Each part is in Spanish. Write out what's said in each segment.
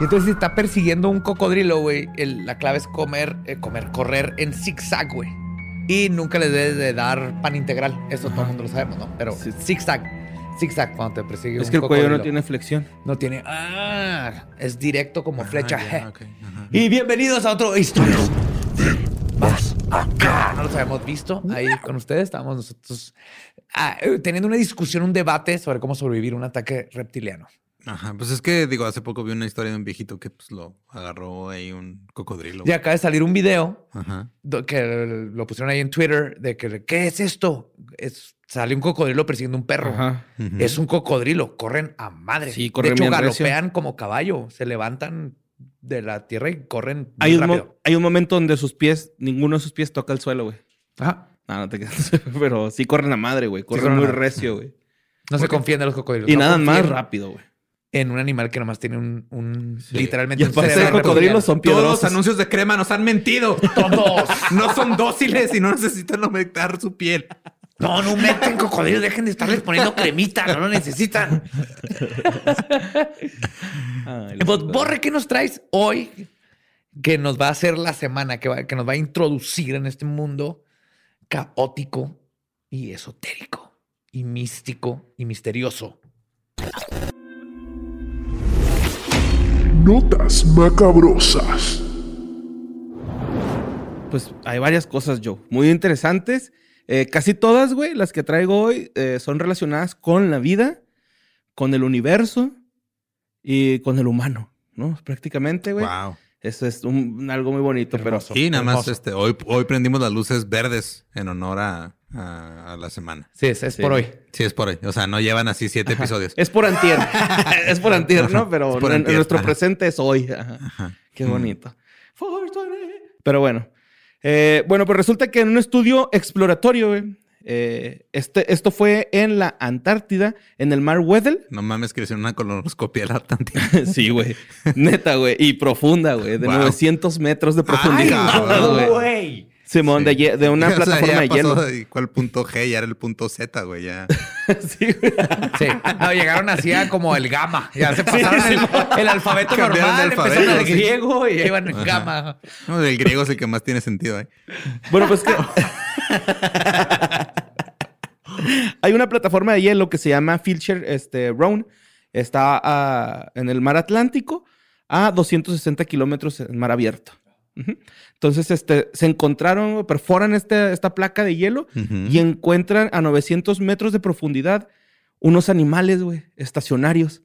Y entonces si está persiguiendo un cocodrilo, güey, el- la clave es comer, eh, comer, correr en zigzag, güey. Y nunca le debes de dar pan integral. Eso todo el mundo lo sabemos, ¿no? Pero Sí. zigzag, zigzag cuando te persigue Es un que el cuello no tiene flexión. No tiene... Ah, es directo como flecha. Ya, ajá. Y bienvenidos a otro historia. Más acá. No los habíamos visto ahí con ustedes. Estábamos nosotros ah, eh, teniendo una discusión, un debate sobre cómo sobrevivir a un ataque reptiliano. Ajá, pues es que digo, hace poco vi una historia de un viejito que pues lo agarró ahí un cocodrilo. Y acaba de salir un video Ajá. que lo pusieron ahí en Twitter de que, ¿qué es esto? Es, sale un cocodrilo persiguiendo un perro. Ajá. Es un cocodrilo, corren a madre. Sí, corren de hecho, recio. galopean como caballo, se levantan de la tierra y corren Hay muy un, rápido. hay un momento donde sus pies, ninguno de sus pies toca el suelo, güey. Ajá. No, no te quedas. Pero sí corren a madre, güey. Corren muy recio, güey. No se confían de los cocodrilos. Y no nada más rápido, güey. En un animal que nomás tiene un, un- Sí. literalmente Y un aparte de cerebro cocodrilos son Todos los anuncios de crema nos han mentido. Todos. No son dóciles y no necesitan aumentar su piel. No, no meten cocodrilos, dejen de estarles poniendo cremita, no lo necesitan. Ay, Pues, Borre, ¿qué nos traes hoy? Que nos va a hacer la semana, que, va- que nos va a introducir en este mundo caótico y esotérico y místico y misterioso. Notas macabrosas. Pues hay varias cosas, Joe, muy interesantes. Eh, casi todas, güey, las que traigo hoy eh, son relacionadas con la vida, con el universo y con el humano, ¿no? Prácticamente, güey. Wow. Eso es un- algo muy bonito, Hermoso. Sí, nada más este, hoy, hoy prendimos las luces verdes en honor a, a- a la semana. Sí, es, es Sí. por hoy. Sí, es por hoy. O sea, no llevan así siete episodios. es por antier. es por antier, ¿no? Pero en- nuestro ajá. presente es hoy. Ajá. Ajá. Qué Mm. bonito. Pero bueno. Eh, bueno, pues resulta que en un estudio exploratorio, güey, eh, este, esto fue en la Antártida, en el mar Weddell. No mames que hicieron una colonoscopia de la Antártida. sí, güey. Neta, güey. Y profunda, güey. De Wow. 900 metros de profundidad, güey. Simón, Sí. de, de una O sea, plataforma ya de pasó hielo. de ¿Cuál punto G? Ya era el punto Z, güey. Ya. sí, güey. Sí. No, llegaron así a como el gamma. Ya se pasaron el, el alfabeto Cambiaron normal, de alfabeto, empezaron el sí. griego y ya iban en Ajá. gamma. No, el griego es el que más tiene sentido, ¿eh? Bueno, pues que. Hay una plataforma de hielo que se llama Filcher este, Roan. Está ah, en el mar Atlántico a 260 kilómetros en mar abierto. Entonces, este, se encontraron, perforan este- esta placa de hielo y encuentran a 900 metros de profundidad unos animales, güey, estacionarios.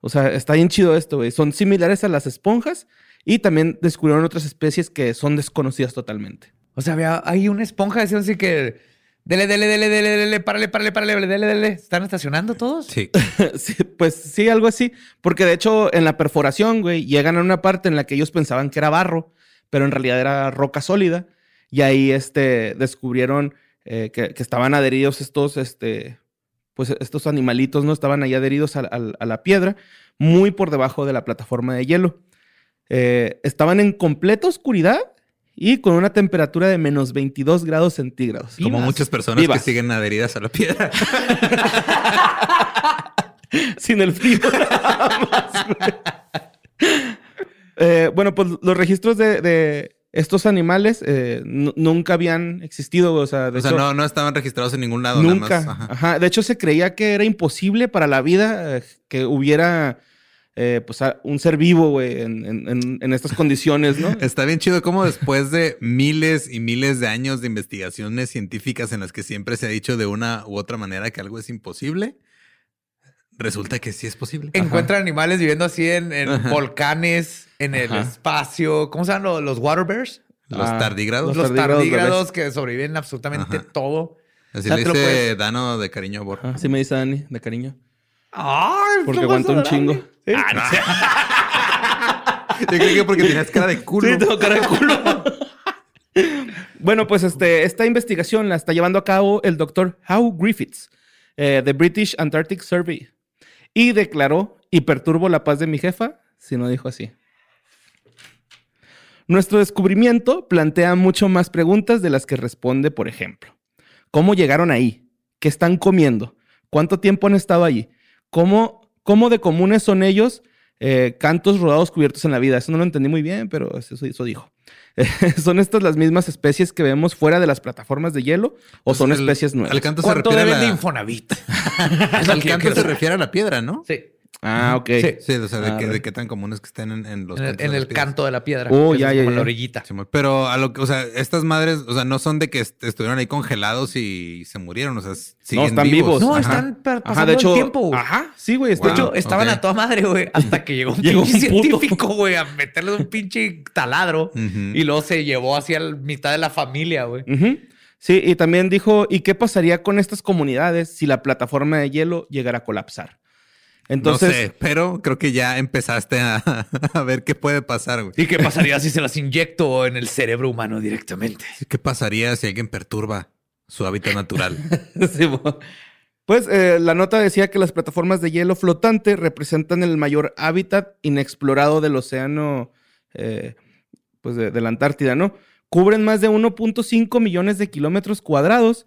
O sea, está bien chido esto, güey. Son similares a las esponjas y también descubrieron otras especies que son desconocidas totalmente. O sea, había hay una esponja decía así que dele, dele, dele, dele, dele, párale, párale, párale, dele, dele. ¿Están estacionando todos? Sí. Sí, pues sí, algo así. Porque de hecho, en la perforación, güey, llegan a una parte en la que ellos pensaban que era barro, pero en realidad era roca sólida. Y ahí este, descubrieron eh, que, que estaban adheridos estos, este, pues estos animalitos, ¿no? Estaban ahí adheridos a, a- a la piedra, muy por debajo de la plataforma de hielo. Eh, estaban en completa oscuridad y con una temperatura de menos 22 grados centígrados. Como Vivas. muchas personas Vivas. que siguen adheridas a la piedra. Sin el frío. nada más. Eh, bueno, pues los registros de, de estos animales eh, nu- nunca habían existido. O sea, de O sea, hecho, no, no estaban registrados en ningún lado. nada nunca. más. Ajá. Ajá. De hecho, se creía que era imposible para la vida eh, que hubiera eh, pues, un ser vivo, güey, en, en- estas condiciones, ¿no? Está bien chido como después de miles y miles de años de investigaciones científicas en las que siempre se ha dicho de una u otra manera que algo es imposible, resulta que sí es posible. Encuentran animales viviendo así en, volcanes, en el Ajá. espacio. ¿Cómo se llaman los, los water bears? Los Ah, tardígrados. Los tardígrados tardígrados que sobreviven absolutamente Ajá. todo. Así O sea, le dice puedes- Dano de cariño a Borja. Así me dice Dani, de cariño. ¡Ay! Porque qué aguanta un chingo. Sí. Yo creo que porque tenías cara de culo. Sí, tengo cara de culo. bueno, pues este, esta investigación la está llevando a cabo el doctor Howe Griffiths, eh, de British Antarctic Survey, y declaró, y perturbo la paz de mi jefa, si no dijo así. Nuestro descubrimiento plantea mucho más preguntas de las que responde, por ejemplo. ¿Cómo llegaron ahí? ¿Qué están comiendo? ¿Cuánto tiempo han estado allí? ¿Cómo, cómo de comunes son ellos eh, cantos rodados cubiertos en la vida? Eso no lo entendí muy bien, pero eso, eso dijo. ¿Son estas las mismas especies que vemos fuera de las plataformas de hielo o son Pues el- especies nuevas? Al canto se ¿Cuánto refiere a de la... Infonavit? Al canto se refiere a la piedra, ¿no? Sí. Ah, ok. Sí. Sí, o sea, de, Ah, que- de qué tan comunes que estén en, en los En el, en canto de la piedra. Oh, ya, ya, como ya. la orillita. Sí, pero a lo que, o sea, estas madres, o sea, no son de que est- estuvieron ahí congelados y se murieron, o sea, siguen están vivos. No, Ajá. están pa- pasando Ajá, de hecho, el tiempo. güey. ajá, sí, güey. De hecho, estaban a toda madre, güey, hasta que llegó un Llegó pinche un puto. científico, güey, a meterle un pinche taladro y luego se llevó hacia la mitad de la familia, güey. Sí, y también dijo, ¿y qué pasaría con estas comunidades si la plataforma de hielo llegara a colapsar? Entonces, no sé, pero creo que ya empezaste a, a ver qué puede pasar, güey. ¿Y qué pasaría si se las inyecto en el cerebro humano directamente? ¿Qué pasaría si alguien perturba su hábitat natural? Sí, pues eh, la nota decía que las plataformas de hielo flotante representan el mayor hábitat inexplorado del océano, eh, pues de, de la Antártida, ¿no? Cubren más de 1.5 millones de kilómetros cuadrados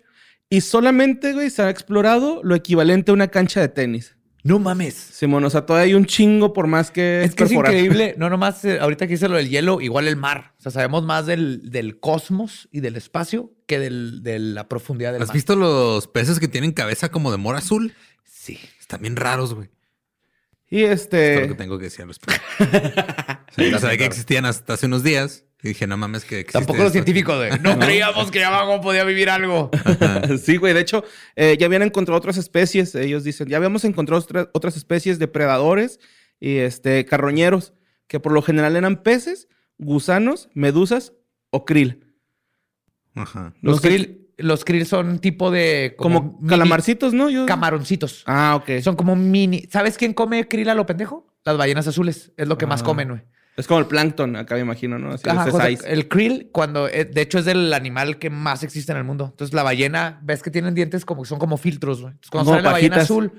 y solamente, güey, se ha explorado lo equivalente a una cancha de tenis. No mames. Simón, o sea, todavía hay un chingo por más que Es que es increíble. No nomás, eh, ahorita que hice lo del hielo, igual el mar. O sea, sabemos más del, del cosmos y del espacio que del- de la profundidad del ¿Has mar. visto los peces que tienen cabeza como de mora azul? Sí. Están bien raros, güey. Y Es todo lo este, que tengo que decir al respecto. Sabía que existían hasta hace unos días. Y dije, no mames, que existe Tampoco los esto. científicos de no creíamos que abajo podía vivir algo. sí, güey. De hecho, eh, ya habían encontrado otras especies. Ellos dicen, ya habíamos encontrado otra- otras especies de predadores y este, carroñeros, que por lo general eran peces, gusanos, medusas o krill. Ajá. Los krill, los krill son tipo de Como, calamarcitos, ¿no? Yo... camaroncitos. Ah, ok. Son como mini. ¿Sabes quién come krill a lo pendejo? Las ballenas azules. Es lo que más Ah. comen, güey. Es como el plancton, acá me imagino, ¿no? Así, Ajá, el krill, cuando eh, de hecho es del animal que más existe en el mundo. Entonces, la ballena, ves que tienen dientes como son como filtros, güey. Entonces, cuando Como sale la ballena azul,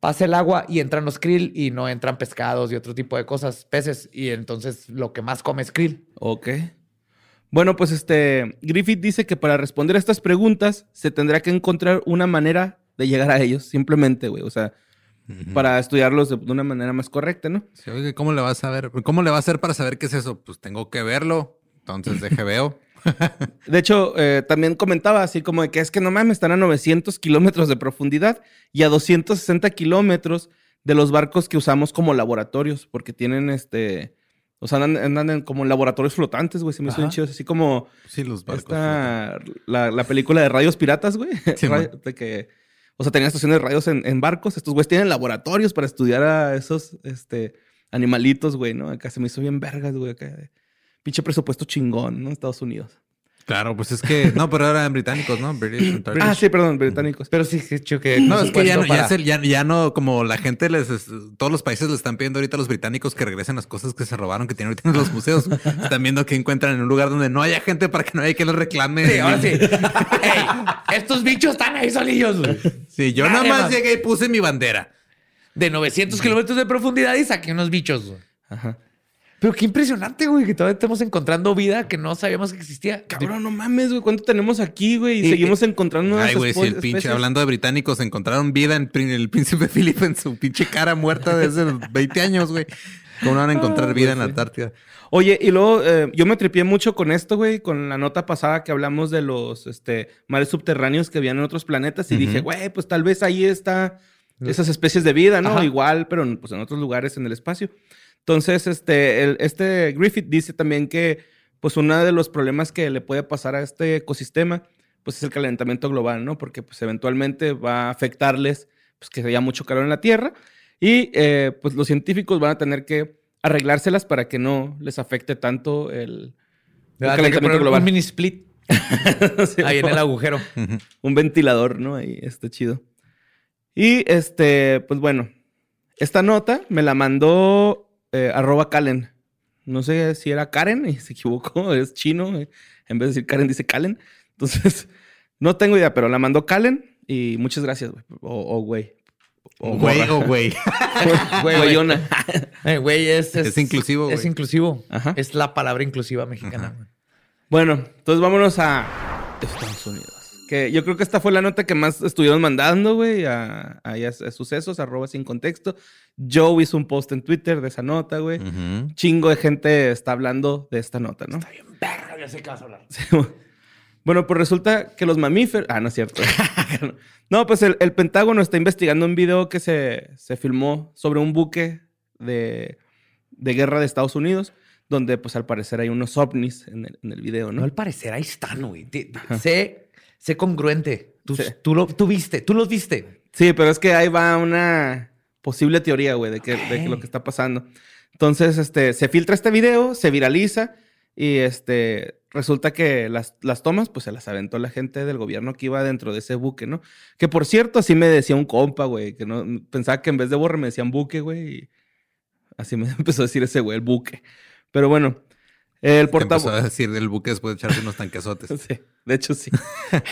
pasa el agua y entran los krill y no entran pescados y otro tipo de cosas, peces. Y entonces lo que más come es krill. Ok. Bueno, pues este Griffith dice que para responder a estas preguntas se tendrá que encontrar una manera de llegar a ellos, simplemente, güey. O sea, para estudiarlos de, una manera más correcta, ¿no? Sí, oye, ¿cómo le vas a ver? ¿Cómo le va a hacer para saber qué es eso? Pues tengo que verlo. Entonces deje veo. De hecho, eh, también comentaba así como de que es que no mames, están a 900 kilómetros de profundidad y a 260 kilómetros de los barcos que usamos como laboratorios, porque tienen este. O sea, andan, andan en como laboratorios flotantes, güey. Se me hizo bien chidos. Así como Sí, los barcos. esta, la, la película de radios piratas, güey. Sí, de que, o sea, tenían estaciones de radios en, barcos. Estos güeyes tienen laboratorios para estudiar a esos este, animalitos, güey, ¿no? Acá se me hizo bien vergas, güey. Pinche presupuesto chingón, ¿no? Estados Unidos. Claro, pues es que. No, pero eran británicos, ¿no? British Antarctic. Ah, sí, perdón, británicos. Pero sí, que No, es que ya no, ya, se- ya, ya no, como la gente les, es- todos los países le están pidiendo ahorita a los británicos que regresen las cosas que se robaron, que tienen ahorita en los museos. Están viendo que encuentran en un lugar donde no haya gente para que no haya que les reclame. Sí, ahora sí. Ey, estos bichos están ahí solillos. güey. Sí, yo nada más más. llegué y puse mi bandera. De 900 kilómetros de profundidad y saqué unos bichos. güey. Ajá. Pero qué impresionante, güey, que todavía estamos encontrando vida que no sabíamos que existía. Cabrón, no mames, güey. ¿Cuánto tenemos aquí, güey? Y, Y- seguimos encontrando nuevas Ay, güey, si el pinche, especies. hablando de británicos, encontraron vida en el príncipe Philip en su pinche cara muerta desde los 20 años, güey. ¿Cómo no van a encontrar vida en la Antártida? Oye, y luego eh, yo me tripié mucho con esto, güey, con la nota pasada que hablamos de los este, mares subterráneos que habían en otros planetas y dije, güey, pues tal vez ahí está esas especies de vida, ¿no? Ajá. Igual, pero pues en otros lugares en el espacio. Entonces, este, el- este Griffith dice también que, pues uno de los problemas que le puede pasar a este ecosistema, pues es el calentamiento global, ¿no? Porque pues eventualmente va a afectarles, pues que haya mucho calor en la Tierra y eh, pues los científicos van a tener que arreglárselas para que no les afecte tanto el, calentamiento global. Un mini split Sí, ahí en el agujero. Un ventilador, ¿no? Ahí está chido. Y este, pues bueno, esta nota me la mandó eh, arroba Kalen. No sé si era Karen y se equivocó, es chino. eh, En vez de decir Karen, dice Kalen. Entonces, no tengo idea, pero la mandó Kalen y muchas gracias, güey. O o güey. O Güey o güey. Güey, Güeyona. Eh, Güey, es, Es inclusivo, Es güey. inclusivo. Ajá. Es la palabra inclusiva mexicana. Bueno, entonces vámonos a Estados Unidos. Que yo creo que esta fue la nota que más estuvieron mandando, güey, a, a, a sucesos, arroba sin contexto. Joe hizo un post en Twitter de esa nota, güey. Chingo de gente está hablando de esta nota, ¿no? Verga, ya sé qué vas a hablar. Sí, bueno, pues resulta que los mamíferos. Ah, no es cierto. no, pues el, el Pentágono está investigando un video que se, se filmó sobre un buque de, de guerra de Estados Unidos, donde, pues al parecer hay unos ovnis en el, en el video, No, ¿no? al parecer, ahí están, güey. Te- te- Sé, sé congruente. Tú, Sí. tú, lo, tú viste, tú los viste. Sí, pero es que ahí va una posible teoría, güey, de, que, de que lo que está pasando. Entonces, este, se filtra este video, se viraliza y este, resulta que las, las tomas, pues se las aventó la gente del gobierno que iba dentro de ese buque, ¿no? Que por cierto, así me decía un compa, güey, que no, pensaba que en vez de borre me decían buque, güey, y así me empezó a decir ese güey, el buque. Pero bueno, el Te empezó a portavoz... decir del buque después de echarse unos tanquesotes. Sí, de hecho sí.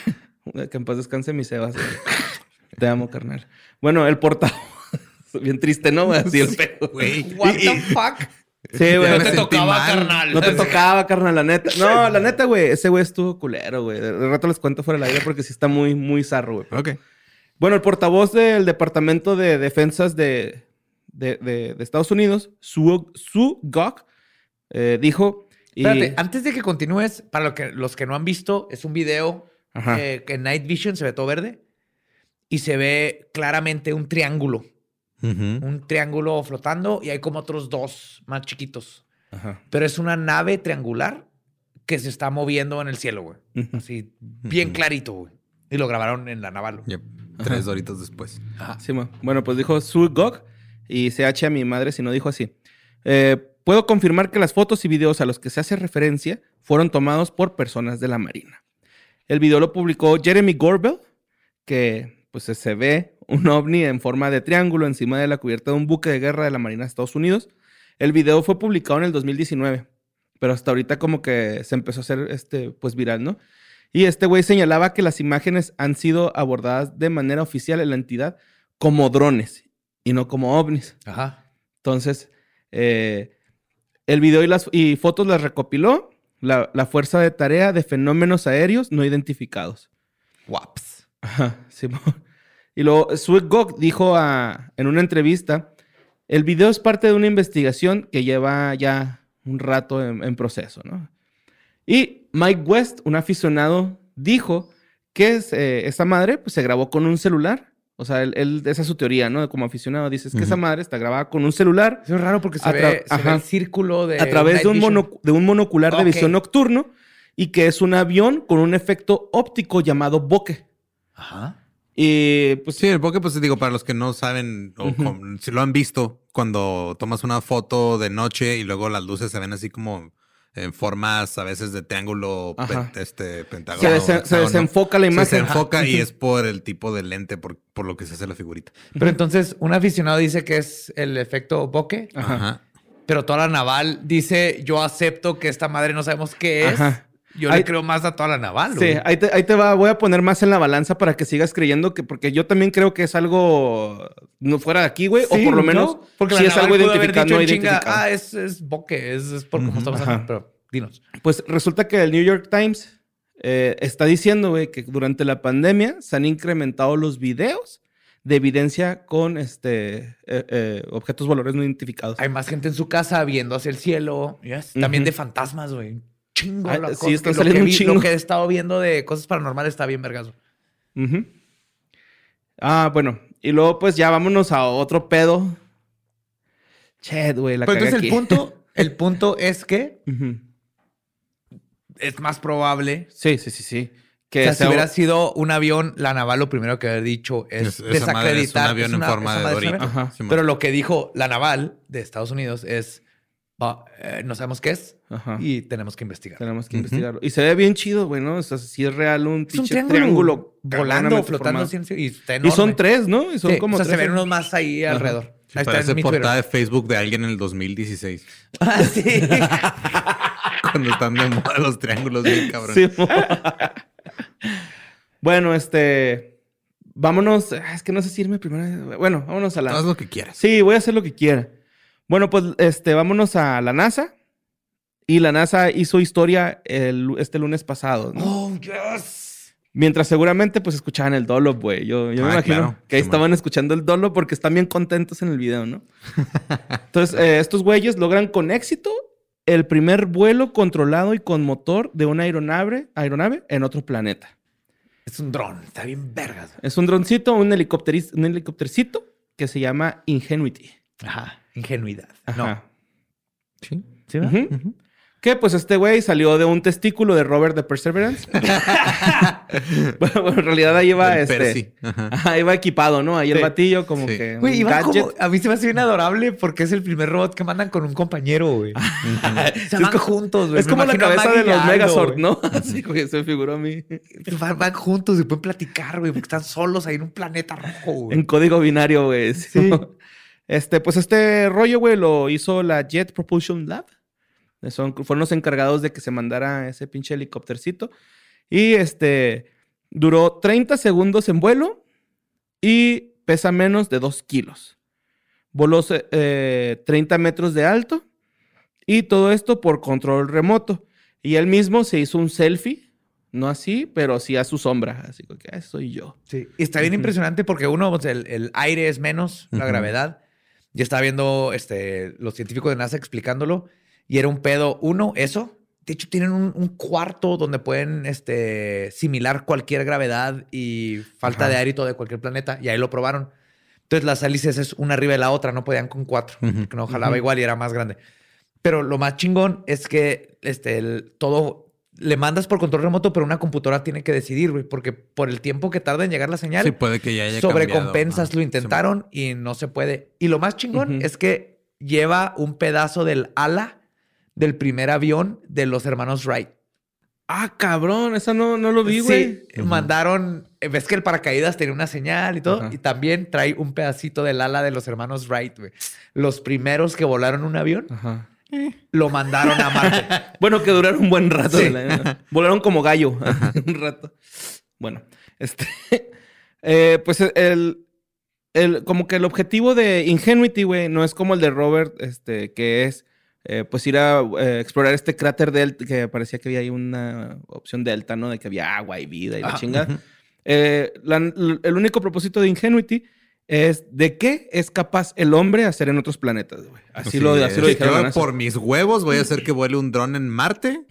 que en paz descanse mi Sebas. güey. Te amo, carnal. Bueno, el portavoz. Bien triste, ¿no? Así el pedo. Güey. What the fuck? Sí, güey. No te tocaba, mal. carnal. No te tocaba, carnal, la neta. No, la neta, güey. Ese güey estuvo culero, güey. De de rato les cuento fuera del aire porque sí está muy, muy zarro, güey. Ok. Bueno, el portavoz del Departamento de Defensas de, de, de- de Estados Unidos, Sue, Sue Gok, eh, dijo... y- Espérate, antes de que continúes, para lo que, los que no han visto, es un video eh, que en Night Vision se ve todo verde y se ve claramente un triángulo. Un triángulo flotando y hay como otros dos más chiquitos. Ajá. Pero es una nave triangular que se está moviendo en el cielo, güey. Así, bien clarito, güey. Y lo grabaron en la naval. Yep. Tres doritos después. Sí, ma. bueno, pues dijo Sue Gok y se H a mi madre si no dijo así. Eh, Puedo confirmar que las fotos y videos a los que se hace referencia fueron tomados por personas de la Marina. El video lo publicó Jeremy Gorbel, que pues se ve un ovni en forma de triángulo encima de la cubierta de un buque de guerra de la Marina de Estados Unidos. El video fue publicado en el 2019, pero hasta ahorita como que se empezó a hacer este pues viral, ¿no? Y este güey señalaba que las imágenes han sido abordadas de manera oficial en la entidad como drones y no como ovnis. Ajá. Entonces, eh, el video y las y fotos las recopiló la, la Fuerza de Tarea de Fenómenos Aéreos No Identificados. Waps. Ajá, Simón. Y luego, Sweet Gok dijo a- en una entrevista, el video es parte de una investigación que lleva ya un rato en, en proceso, ¿no? Y Mike West, un aficionado, dijo que es, eh, esa madre pues, se grabó con un celular. O sea, él, él- esa es su teoría, ¿no? Como aficionado, dices que esa madre está grabada con un celular Eso es raro porque se, ve, se el círculo de. a través de un, mono- de un monocular de visión nocturno y que es un avión con un efecto óptico llamado bokeh. Ajá. Y pues Sí, el bokeh, pues digo, para los que no saben o si lo han visto, cuando tomas una foto de noche y luego las luces se ven así como en formas a veces de triángulo, pen- este, se, pentágono. desen- se desenfoca la Se imagen. desenfoca y es por el tipo de lente, por, por lo que se hace la figurita. Pero entonces, un aficionado dice que es el efecto bokeh. Ajá. pero toda la naval dice: Yo acepto que esta madre no sabemos qué es. Ajá. Yo Ahí- le creo más a toda la naval. Sí, güey. ahí te, ahí te va, voy a poner más en la balanza para que sigas creyendo que, porque yo también creo que es algo no fuera de aquí, güey, o por lo ¿no? menos porque si la es naval algo identificado, dicho no chinga. Ah, es, es boque, es, es por cómo estamos hablando. Pero dinos. Pues resulta que el New York Times eh, está diciendo, güey, que durante la pandemia se han incrementado los videos de evidencia con este eh, eh, objetos valores no identificados. Hay más gente en su casa viendo hacia el cielo. Yes. También de fantasmas, güey. Chingo. Ah, la sí, que lo, que vi- chingo. lo que he estado viendo de cosas paranormales está bien vergazo. Ujú. Ah, bueno. Y luego, pues ya vámonos a otro pedo. Chet, güey, la Pero cagué entonces el aquí. punto, el punto es que es más probable Sí, sí, sí, sí. O Que sea, si hubiera sido un avión, la naval lo primero que haber dicho es, Es- esa madre es un desacreditar. avión es en forma de dorito. Pero lo que dijo la naval de Estados Unidos es, "Va, eh, no sabemos qué es Ajá. y tenemos que investigar. Tenemos que Ujú. investigarlo. Y se ve bien chido, güey, ¿no? O sea, si es real un, Es un pinche triángulo, triángulo, volando, flotando y está Y son tres, ¿no? Y son Sí, como o sea, se ven unos más ahí Ajá. alrededor. Sí, ahí está parece portada de Facebook de alguien en el 2016. Ah, sí. Cuando están de moda los triángulos bien cabrón. Sí, bueno, este... Vámonos... ah, Es que no sé si irme primero... Bueno, vámonos a la... Haz lo que quieras. Sí, voy a hacer lo que quiera. Bueno, pues este, vámonos a la NASA. Y la NASA hizo historia el- este lunes pasado, ¿no? oh, yes. Mientras seguramente pues escuchaban el Dolo, güey. Yo, yo me Ah, imagino claro. que ahí Sí, estaban escuchando el Dolo porque están bien contentos en el video, ¿no? Entonces, eh, estos güeyes logran con éxito el primer vuelo controlado y con motor de una aeronave, aeronave en otro planeta. Es un dron. Está bien vergas. Es un droncito, un, un helicóptercito que se llama Ingenuity. Ajá. Ingenuidad. Ajá. No. Sí. ¿Sí, Ujú. Que pues este güey salió de un testículo de Robert de Perseverance. bueno, bueno, en realidad ahí iba este. Percy. Ajá. Ajá, iba equipado, ¿no? Ahí el batillo, como Sí. que. Güey, iba como... A mí se me hace bien adorable porque es el primer robot que mandan con un compañero, güey. se van como- juntos, güey. Es como la cabeza de los Megazord. ¿no? Así, güey, se me figuró a mí. Van, van juntos y pueden platicar, güey, porque están solos ahí en un planeta rojo, güey. En código binario, güey. Sí. Este, pues este rollo, güey, lo hizo la Jet Propulsion Lab. Son, fueron los encargados de que se mandara ese pinche helicóptercito. Y este, duró 30 segundos en vuelo y pesa menos de 2 kilos. Voló eh, 30 metros de alto y todo esto por control remoto. Y él mismo se hizo un selfie, no así, pero sí a su sombra. Así que, "Ah, soy yo. Sí. Y está bien impresionante porque uno, pues, el, el aire es menos, la gravedad. Ya estaba viendo este, los científicos de NASA explicándolo y era un pedo. Uno, eso. De hecho, tienen un, un cuarto donde pueden este, similar cualquier gravedad y falta Ajá. de aire y todo de cualquier planeta. Y ahí lo probaron. Entonces, las hélices es una arriba de la otra. No podían con cuatro. Porque no jalaba igual y era más grande. Pero lo más chingón es que este, el- todo le mandas por control remoto, pero una computadora tiene que decidir, güey, porque por el tiempo que tarda en llegar la señal, Sí, puede que ya haya sobrecompensas, cambiado. lo intentaron y no se puede. Y lo más chingón es que lleva un pedazo del ala del primer avión de los hermanos Wright. Ah, cabrón, esa no, no lo vi, güey. Sí, mandaron, eh, ves que el paracaídas tenía una señal y todo, y también trae un pedacito del ala de los hermanos Wright, güey. Los primeros que volaron un avión Ajá. Lo mandaron a Marte. Bueno, que duraron un buen rato. Sí. la- Volaron como gallo un rato. Bueno, este. eh, pues el, el. Como que el objetivo de Ingenuity, güey, no es como el de Robert, este, que es. eh, pues ir a eh, explorar este cráter delta, que parecía que había ahí una opción delta, ¿no? De que había agua y vida y la Ajá. chingada. Eh, la- el único propósito de Ingenuity es de qué es capaz el hombre hacer en otros planetas, güey. Así, lo, así lo dijeron. Yo, por mis huevos voy a hacer que vuele un dron en Marte.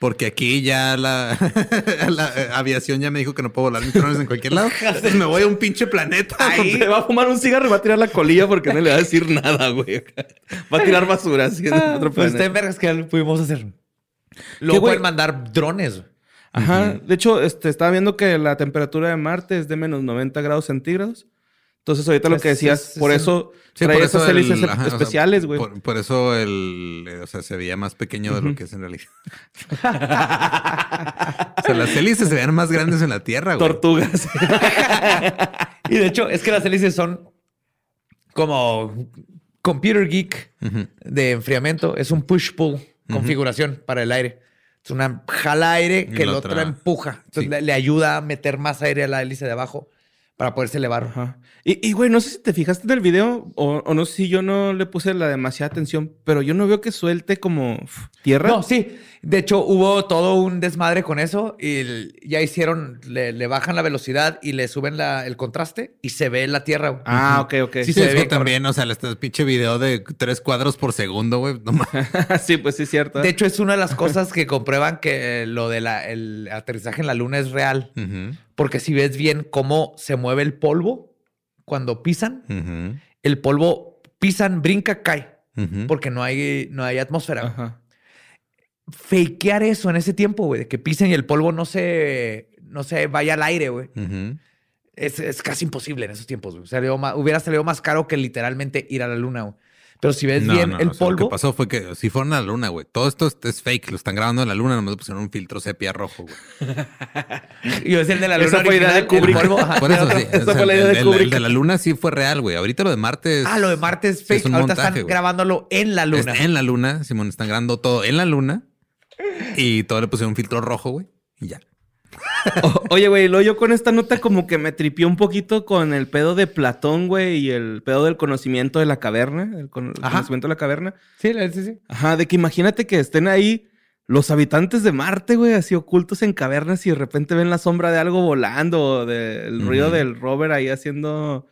Porque aquí ya la, la, eh, aviación ya me dijo que no puedo volar mis drones en cualquier lado. Entonces me voy a un pinche planeta. Se va a fumar un cigarro y va a tirar la colilla porque no le va a decir nada, güey. Va a tirar basura así en otro Pues está planeta. en vergas que pudimos hacer. ¿Qué, Luego pueden mandar drones. Ajá. De hecho, este, estaba viendo que la temperatura de Marte es de menos 90 grados centígrados. Entonces, ahorita lo que decías, por es eso trae por eso el- hélices ajá, o sea, especiales, güey. por, por eso el, eh, o sea, se veía más pequeño de lo que es en realidad. o sea, las hélices se veían más grandes en la Tierra, güey. Tortugas. Y de hecho, es que las hélices son como computer geek de enfriamiento. Es un push-pull configuración para el aire. Es una jala aire que la otra empuja. Entonces le, le ayuda a meter más aire a la hélice de abajo para poderse elevar. Ajá. Y, y, güey, no sé si te fijaste en el video o, o no sé si yo no le puse la demasiada atención, pero yo no veo que suelte como tierra. No, sí. De hecho, hubo todo un desmadre con eso y ya hicieron, le, le bajan la velocidad y le suben la- el contraste y se ve la tierra. Ah, ok, ok. Sí, Sí, se ve bien, también, o sea, este pinche video de tres cuadros por segundo, güey. No sí, pues sí, es cierto. De hecho, es una de las cosas que comprueban que lo del el aterrizaje en la luna es real. Porque si ves bien cómo se mueve el polvo cuando pisan, el polvo pisan, brinca, cae. Porque no hay, no hay atmósfera. Ajá. Fakear eso en ese tiempo, güey, de que pisen y el polvo no se, no se vaya al aire, güey. Es, es casi imposible en esos tiempos, güey. Salió más- hubiera salido más caro que literalmente ir a la luna, güey. Pero si ves No, bien no, el o sea, Lo polvo, que pasó fue que si fueron a la luna, güey. Todo esto es, es fake. Lo están grabando en la luna, nomás pusieron un filtro sepia rojo, güey. y es el de la luna Esa fue idea de Kubrick. polvo, ajá, Por eso, sí. o sea, fue la idea el, de el- Kubrick. el de la luna sí fue real, güey. Ahorita lo de Marte es... Ah, lo de Marte es fake. es un Ahorita montaje, están güey. grabándolo en la luna. Está en la luna, Simón. Están grabando todo en la luna. Y todo le pusieron un filtro rojo, güey. Y ya. Oye, güey, lo yo con esta nota como que me tripió un poquito con el pedo de Platón, güey, y el pedo del conocimiento de la caverna, el, con- el Ajá. conocimiento de la caverna. Sí, sí, sí. Ajá, de que imagínate que estén ahí los habitantes de Marte, güey, así ocultos en cavernas y de repente ven la sombra de algo volando del ruido del rover ahí haciendo...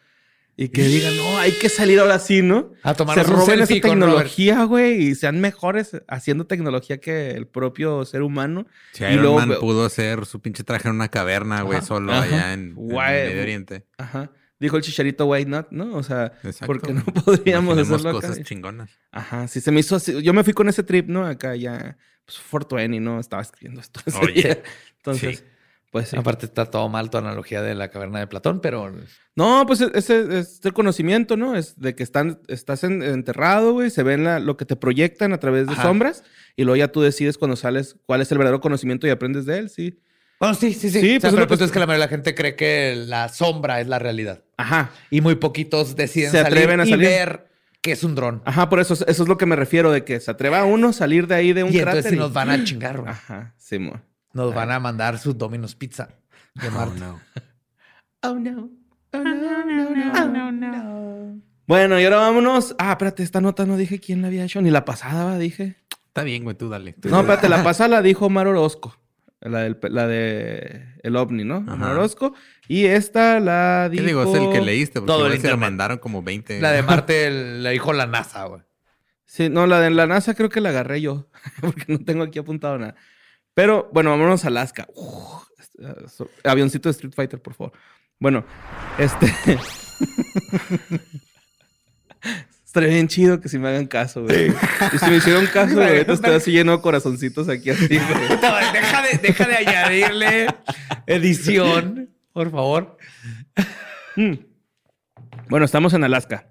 Y que digan, no, hay que salir ahora sí, ¿no? A Se tomarnos un roben esa tecnología, güey, y sean mejores haciendo tecnología que el propio ser humano. Si Y Iron luego Man pudo hacer su pinche traje en una caverna, güey, solo Ajá. allá en. Medio Oriente. Ajá. Dijo el chicharito White Nut, ¿no? O sea, Exacto. porque no podríamos hacerlo acá. cosas chingonas. Ajá, sí, se me hizo así. Yo me fui con ese trip, ¿no? Acá ya, pues, 420, ¿no? Estaba escribiendo esto. Oye, día. Entonces, sí. Pues sí. Aparte está todo mal tu analogía de la caverna de Platón, pero No, pues ese es el conocimiento, ¿no? Es de que están, estás en- enterrado, güey, se ven la- lo que te proyectan a través de Ajá. sombras y luego ya tú decides cuando sales cuál es el verdadero conocimiento y aprendes de él, sí. Bueno, sí, sí, sí. Sí, O sea, pues, pero el punto es que la mayoría de la gente cree que la sombra es la realidad. Ajá. Y muy poquitos deciden Se atreven a salir y salir. ver que es un dron. Ajá, por eso, eso es lo que me refiero, de que se atreva uno a salir de ahí de un Y cráter. entonces nos van a chingar, güey. Ajá, sí, mo. Nos van a mandar sus Domino's Pizza de Marte. no. Oh no. Oh no, no, no. Bueno, y ahora vámonos. Ah, espérate, esta nota no dije quién la había hecho, ni la pasada, ¿va? dije. Está bien, güey, tú dale. No, espérate, la pasada la dijo Omar Orozco. La, del, la de el ovni, ¿no? Ajá. Omar Orozco. Y esta la ¿Qué dijo... digo? Es el que leíste, porque Todo el se lo internet. mandaron como 20. La de Marte la dijo la NASA, güey. Sí, no, la de la NASA creo que la agarré yo, porque no tengo aquí apuntado nada. Pero, bueno, vámonos a Alaska. Uf, avioncito de Street Fighter, por favor. Bueno, este... Estaría bien chido que si me hagan caso, güey. Y si me hicieron caso, güey, ahorita estoy así lleno de corazoncitos aquí así, güey. Deja de, deja de añadirle edición, por favor. Bueno, estamos en Alaska.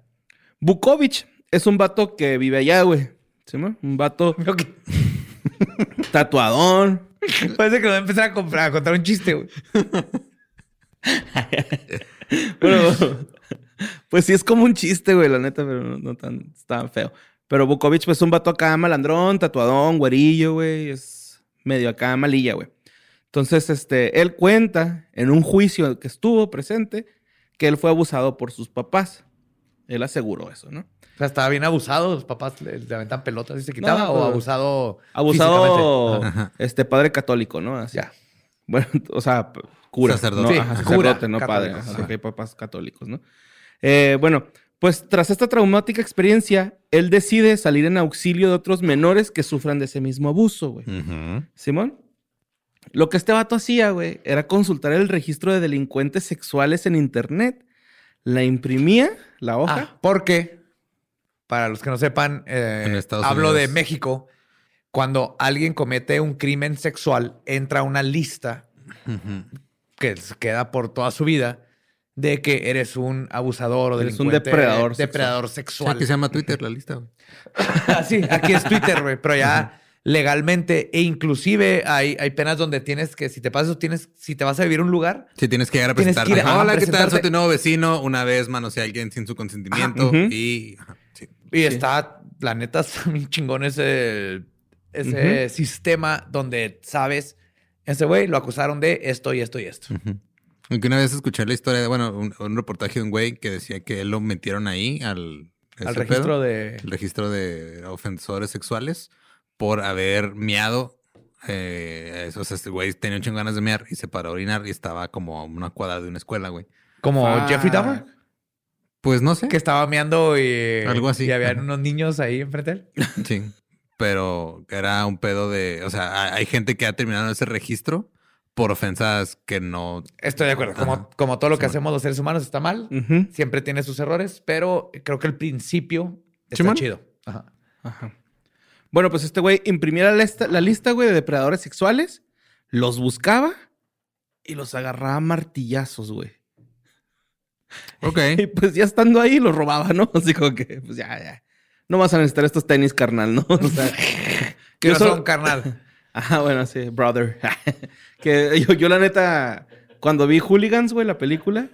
Bukovich es un vato que vive allá, güey. ¿Sí, mo? Un vato que tatuadón. parece que nos va a empezar a, comprar, a contar un chiste, güey. Bueno, pues sí es como un chiste, güey, la neta, pero no, no tan, tan feo. Pero Bukovich, pues es un vato acá malandrón, tatuadón, güerillo, güey. Es medio acá malilla, güey. Entonces, este, él cuenta en un juicio que estuvo presente que él fue abusado por sus papás. Él aseguró eso, ¿no? O sea, estaba bien abusado. Los papás le, le aventan pelotas y se quitaba. No, o abusado. Abusado. Ajá. este, padre católico, ¿no? Así. Ya. Bueno, o sea, cura. Sacerdote. ¿no? Sí, Ajá, cura, sacerdote, no padre. hay papás católicos, ¿no? Eh, bueno, pues tras esta traumática experiencia, él decide salir en auxilio de otros menores que sufran de ese mismo abuso, güey. Simón. Lo que este vato hacía, güey, era consultar el registro de delincuentes sexuales en internet. La imprimía, la hoja. Ah, porque, para los que no sepan, eh, hablo Unidos. de México. Cuando alguien comete un crimen sexual, entra a una lista que se queda por toda su vida de que eres un abusador o Eres un delincuente. depredador depredador O sea, sexual. que se llama Twitter la lista, güey. sí, aquí es Twitter, güey, pero ya legalmente e inclusive hay, hay penas donde tienes que, si te pasas, tienes, si te vas a vivir a un lugar, Sí, tienes que llegar a Tienes que presentarte. ir a- Hola, ¿qué tal? Soy presentarte. tu nuevo vecino. Una vez manoseé a alguien sin su consentimiento Ajá. Ujú. y... ajá, sí. y está, la neta, está bien chingón ese, ese sistema donde sabes, ese güey lo acusaron de esto y esto y esto. Aunque una vez escuché la historia, de, bueno, un, un reportaje de un güey que decía que él lo metieron ahí al, Al ese registro pedo, de... el registro de ofensores sexuales por haber miado. Eh, eso, o sea, este güey tenía un ganas de mear y se paró a orinar y estaba como a una cuadra de una escuela, güey. Como Fuck. Jeffrey Dahmer, Pues no sé. que estaba meando y... Algo así. Y había Ajá. unos niños ahí enfrente de él. Sí. Pero era un pedo de. O sea, hay- gente que ha terminado ese registro por ofensas que no. Estoy de acuerdo. Como, como todo lo que hacemos los seres humanos está mal. Siempre tiene sus errores, pero creo que el principio está chido. Ajá. Ajá. Bueno, pues este güey imprimía la lista, la lista, güey, de depredadores sexuales, los buscaba y los agarraba a martillazos, güey. Ok. Y pues ya estando ahí, los robaba, ¿no? Así como que, pues ya, ya. No vas a necesitar estos tenis, carnal, ¿no? O sea, Que yo no solo- son carnal. Ajá, bueno, sí, brother. que yo, yo, la neta, cuando vi Hooligans, güey, la película,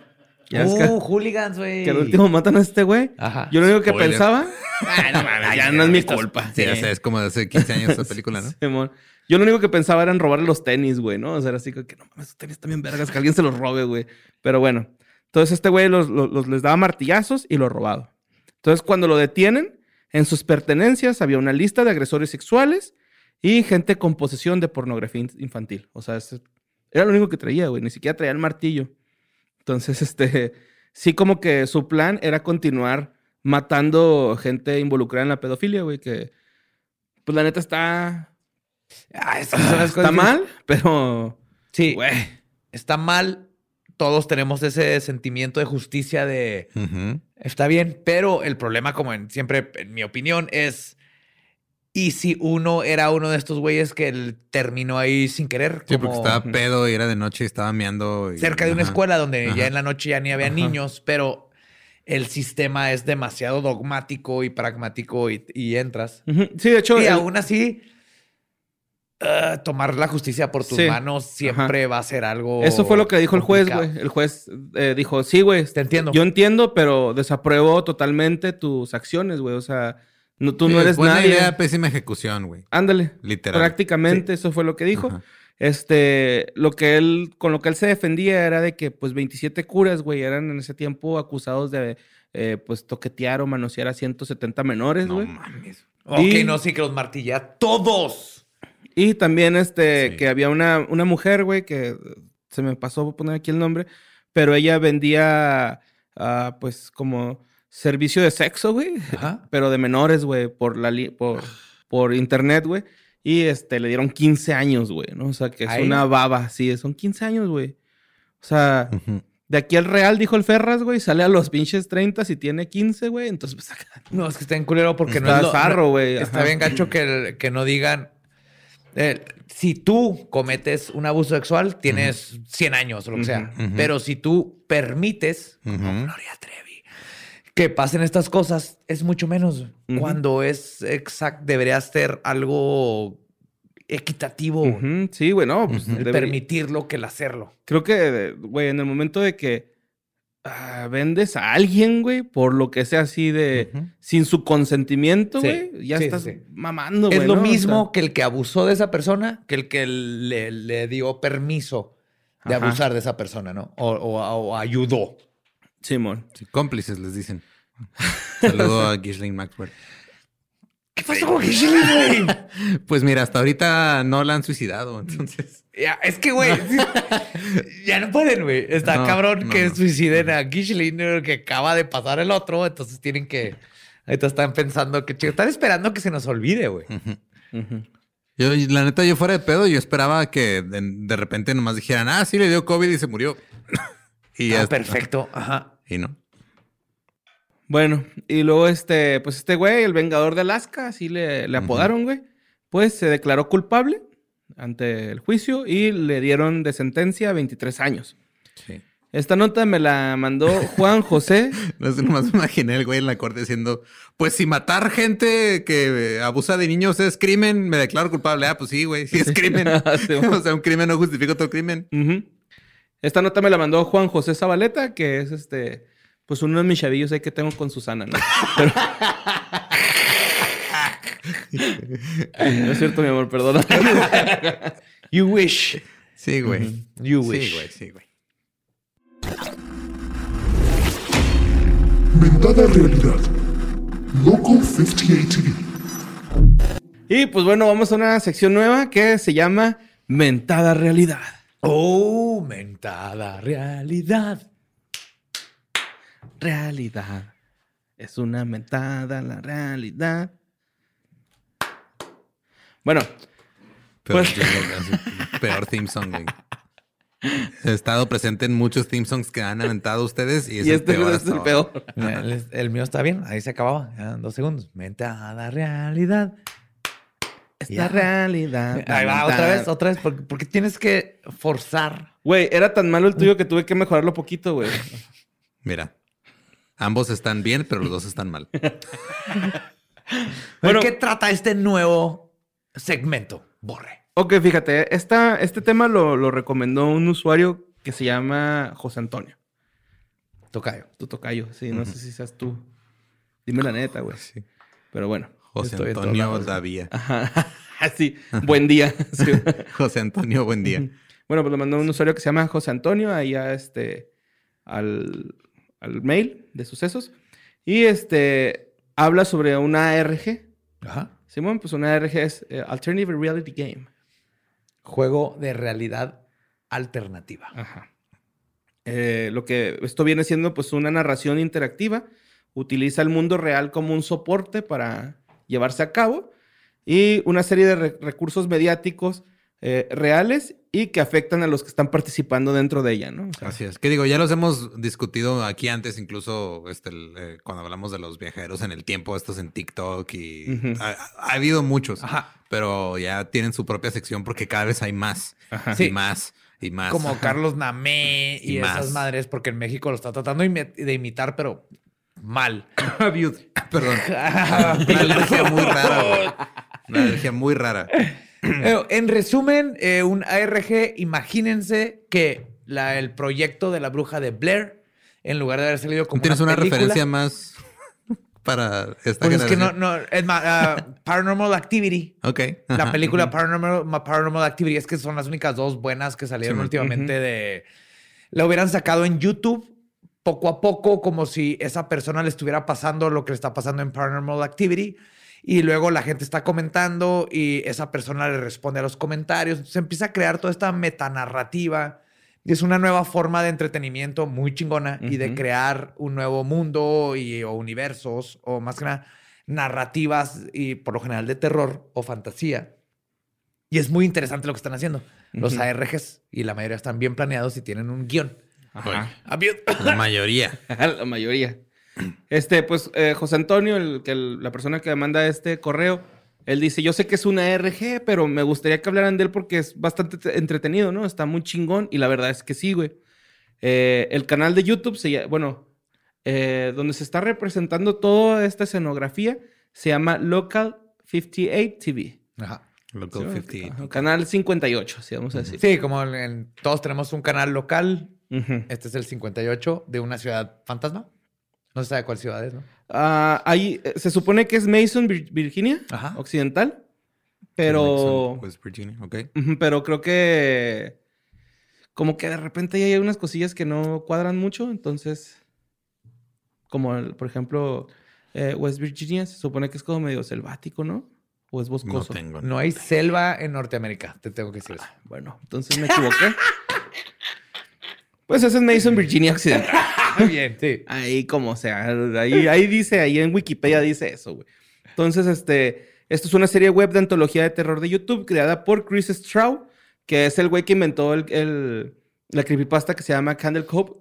ya ves que, Uh, hooligans, güey. que al último matan a este güey. Ajá. Yo lo único que Spoiler. pensaba, "Ay, no mames, ya no es mi culpa. Sí, ya sé, es como de hace 15 años esa película, ¿no? Simón. Yo lo único que pensaba era en robarle los tenis, güey, ¿no? O sea, era así como que no mames, esos tenis también vergas, que alguien se los robe, güey. Pero bueno, entonces este güey los, los- los- les daba martillazos y lo robado. Entonces, cuando lo detienen, en sus pertenencias había una lista de agresores sexuales y gente con posesión de pornografía in- infantil. O sea, era lo único que traía, güey. Ni siquiera traía el martillo. Entonces, este, sí como que su plan era continuar matando gente involucrada en la pedofilia, güey, que pues la neta está Ah, está mal, pero Sí, güey, está mal. Todos tenemos ese sentimiento de justicia de Ujú. está bien, pero el problema, como en, siempre, en mi opinión, es. ¿Y si uno era uno de estos güeyes que él terminó ahí sin querer? Sí, como porque estaba pedo y era de noche y estaba meando. y- cerca de una ajá. escuela donde Ajá. ya en la noche ya ni había Ajá. niños, pero el sistema es demasiado dogmático y pragmático y, y entras. sí, de hecho, Y el- aún así, ah, tomar la justicia por tus Sí. manos siempre va a ser algo. eso fue lo que dijo el juez, güey. El juez eh, dijo, sí, güey, Te entiendo. yo entiendo, pero desapruebo totalmente tus acciones, güey. O sea, no, tú Sí, no eres buena nadie. idea, pésima ejecución, güey. Ándale. Literal. Prácticamente eso fue lo que dijo. Ajá. Este, lo que él, con lo que él se defendía era de que, pues, 27 curas, güey, eran en ese tiempo acusados de, eh, pues, toquetear o manosear a 170 menores, No güey. mames. Ok, Y- no, sí que los martilla todos. Y también, este, Sí. que había una, una mujer, güey, que se me pasó poner aquí el nombre, pero ella vendía, ah, pues, como servicio de sexo, güey, pero de menores, güey, por, la li- por, por internet, güey. Y este, le dieron 15 años, güey, ¿no? O sea, que es una baba, sí, son 15 años, güey. O sea, de aquí al real, dijo el Ferras, güey, sale a los pinches 30 si tiene 15, güey. Entonces, pues acá No, es que está en culero porque no está es lo- zarro, no- güey. Está bien gacho que, el- que no digan. Eh, si tú cometes un abuso sexual, tienes 100 años o lo que sea. Pero si tú permites, como. Gloria Trevi, que pasen estas cosas, es mucho menos. Cuando es exacto, debería ser algo equitativo. Sí, güey, no, pues el debería- permitirlo que el hacerlo. Creo que, güey, en el momento de que ah, vendes a alguien, güey, por lo que sea así de sin su consentimiento, Sí, güey, ya sí, estás sí, mamando, Es güey. lo ¿no? O sea, mismo que el que abusó de esa persona, que el que le, le dio permiso de Ajá. abusar de esa persona, ¿no? O, o- o ayudó. Simón. Sí, cómplices les dicen. Saludo a Ghislaine Maxwell. ¿Qué pasó con Ghislaine, güey? Pues mira, hasta ahorita no la han suicidado, entonces. Ya, es que, güey, ya no pueden, güey. Está No, cabrón no, que no. suiciden a Ghislaine, que acaba de pasar el otro, entonces tienen que... Ahorita están pensando que, chico, están esperando que se nos olvide, güey. Yo, la neta, yo fuera de pedo, yo esperaba que de, de repente nomás dijeran, ah, sí, le dio COVID y se murió. y ya Ah, está. perfecto. Ajá. Y no. Bueno, y luego este, pues este güey, el Vengador de Alaska, así le, le apodaron, güey, pues se declaró culpable ante el juicio y le dieron de sentencia 23 años. Sí. Esta nota me la mandó Juan José. No sé, nomás me imaginé el güey en la corte diciendo, pues si matar gente que abusa de niños es crimen, me declaro culpable. Ah, pues sí, güey, sí es crimen. Sí, o sea, un crimen no justifica otro crimen. Esta nota me la mandó Juan José Zabaleta, que es este, pues uno de mis chavillos ahí que tengo con Susana, ¿no? Pero- No es cierto, mi amor, perdona. You wish. Sí, güey. You Sí, wish. güey, sí, güey. Mentada realidad. Local 58 TV. Y pues bueno, vamos a una sección nueva que se llama Mentada Realidad. Oh, mentada realidad. Realidad. Es una mentada la realidad. Bueno, Peor, Pues- jingle, peor theme song, güey. He estado presente en muchos theme songs que han aventado ustedes y es y el este peor es el peor. El, el mío está bien, ahí se acababa. Ya, dos segundos. Mentada realidad. Esta Ya. realidad. Ahí va, otra vez, otra vez. porque porque tienes que forzar? Güey, era tan malo el tuyo que tuve que mejorarlo poquito, güey. Mira, ambos están bien, pero los dos están mal. Bueno. ¿De qué trata este nuevo segmento? Borre. Ok, fíjate, esta, este tema lo, lo recomendó un usuario que se llama José Antonio. Tocayo. Tu tocayo, sí, no sé si seas tú. Dime la neta, güey. Sí. Pero bueno. José Antonio. Davía. Ajá. sí, buen día. Sí. José Antonio, buen día. Bueno, pues lo mandó un usuario que se llama José Antonio ahí a este, al, al mail de sucesos. Y este, habla sobre una ARG. Ajá. Simón, pues una ARG es eh, Alternative Reality Game. Juego de realidad alternativa. Ajá. Eh, lo que esto viene siendo pues una narración interactiva. Utiliza el mundo real como un soporte para llevarse a cabo. Y una serie de re- recursos mediáticos eh, reales y que afectan a los que están participando dentro de ella, ¿no? O sea, Así es. Que digo, ya los hemos discutido aquí antes, incluso este, el, eh, cuando hablamos de los viajeros en el tiempo, estos en TikTok y Ujú. ha, ha habido muchos, Ajá. pero ya tienen su propia sección porque cada vez hay más Ajá. y Sí. más y más. Como Carlos Namé y, Y más. esas madres, porque en México lo está tratando de imi- de imitar, pero mal. Perdón. Una alergia muy rara. Una alergia muy rara. Eh, en resumen, eh, un ARG, imagínense que la- el proyecto de la bruja de Blair, en lugar de haber salido como ¿Tienes una, película- referencia más para esta Pues es que no, generación? no, es más, ah, Paranormal Activity. Ok. La Ajá. película Paranormal, Paranormal Activity es que son las únicas dos buenas que salieron Sí, últimamente Ujú. de... La hubieran sacado en YouTube poco a poco, como si esa persona le estuviera pasando lo que le está pasando en Paranormal Activity. Y luego la gente está comentando y esa persona le responde a los comentarios. Se empieza a crear toda esta metanarrativa. Y es una nueva forma de entretenimiento muy chingona y de crear un nuevo mundo y, o universos o más que nada narrativas y por lo general de terror o fantasía. Y es muy interesante lo que están haciendo. Los Ujú. ARGs y la mayoría están bien planeados y tienen un guion. Ajá. La mayoría. la mayoría. Este, pues, eh, José Antonio, el, que el- la persona que manda este correo, él dice, yo sé que es una RG, pero me gustaría que hablaran de él porque es bastante te- entretenido, ¿no? Está muy chingón y la verdad es que sí, güey. Eh, el canal de YouTube, se llama, bueno, eh, donde se está representando toda esta escenografía, se llama Local 58 TV. Ajá. Local Sí, 58. ajá, Canal 58, si vamos a decir. Sí, como en- en- todos tenemos un canal local. Este es el 58 de una ciudad fantasma. No se sabe cuál ciudad es, ¿no? Ah, ahí, eh, se supone que es Mason, Vir- Virginia, Ajá. occidental, pero... West pues, Virginia, ok. Pero creo que como que de repente hay unas cosillas que no cuadran mucho, entonces como el- por ejemplo eh, West Virginia se supone que es como medio selvático, ¿no? O es No boscoso. tengo. No hay selva en Norteamérica, te tengo que decir eso. Bueno, entonces me equivoqué. pues ese es Mason, Virginia Occidental. Muy bien, sí. Ahí como sea, ahí, ahí dice, ahí en Wikipedia dice eso, güey. Entonces, este, esto es una serie web de antología de terror de YouTube creada por Chris Straub, que es el güey que inventó el, el- la creepypasta que se llama Candle Cove.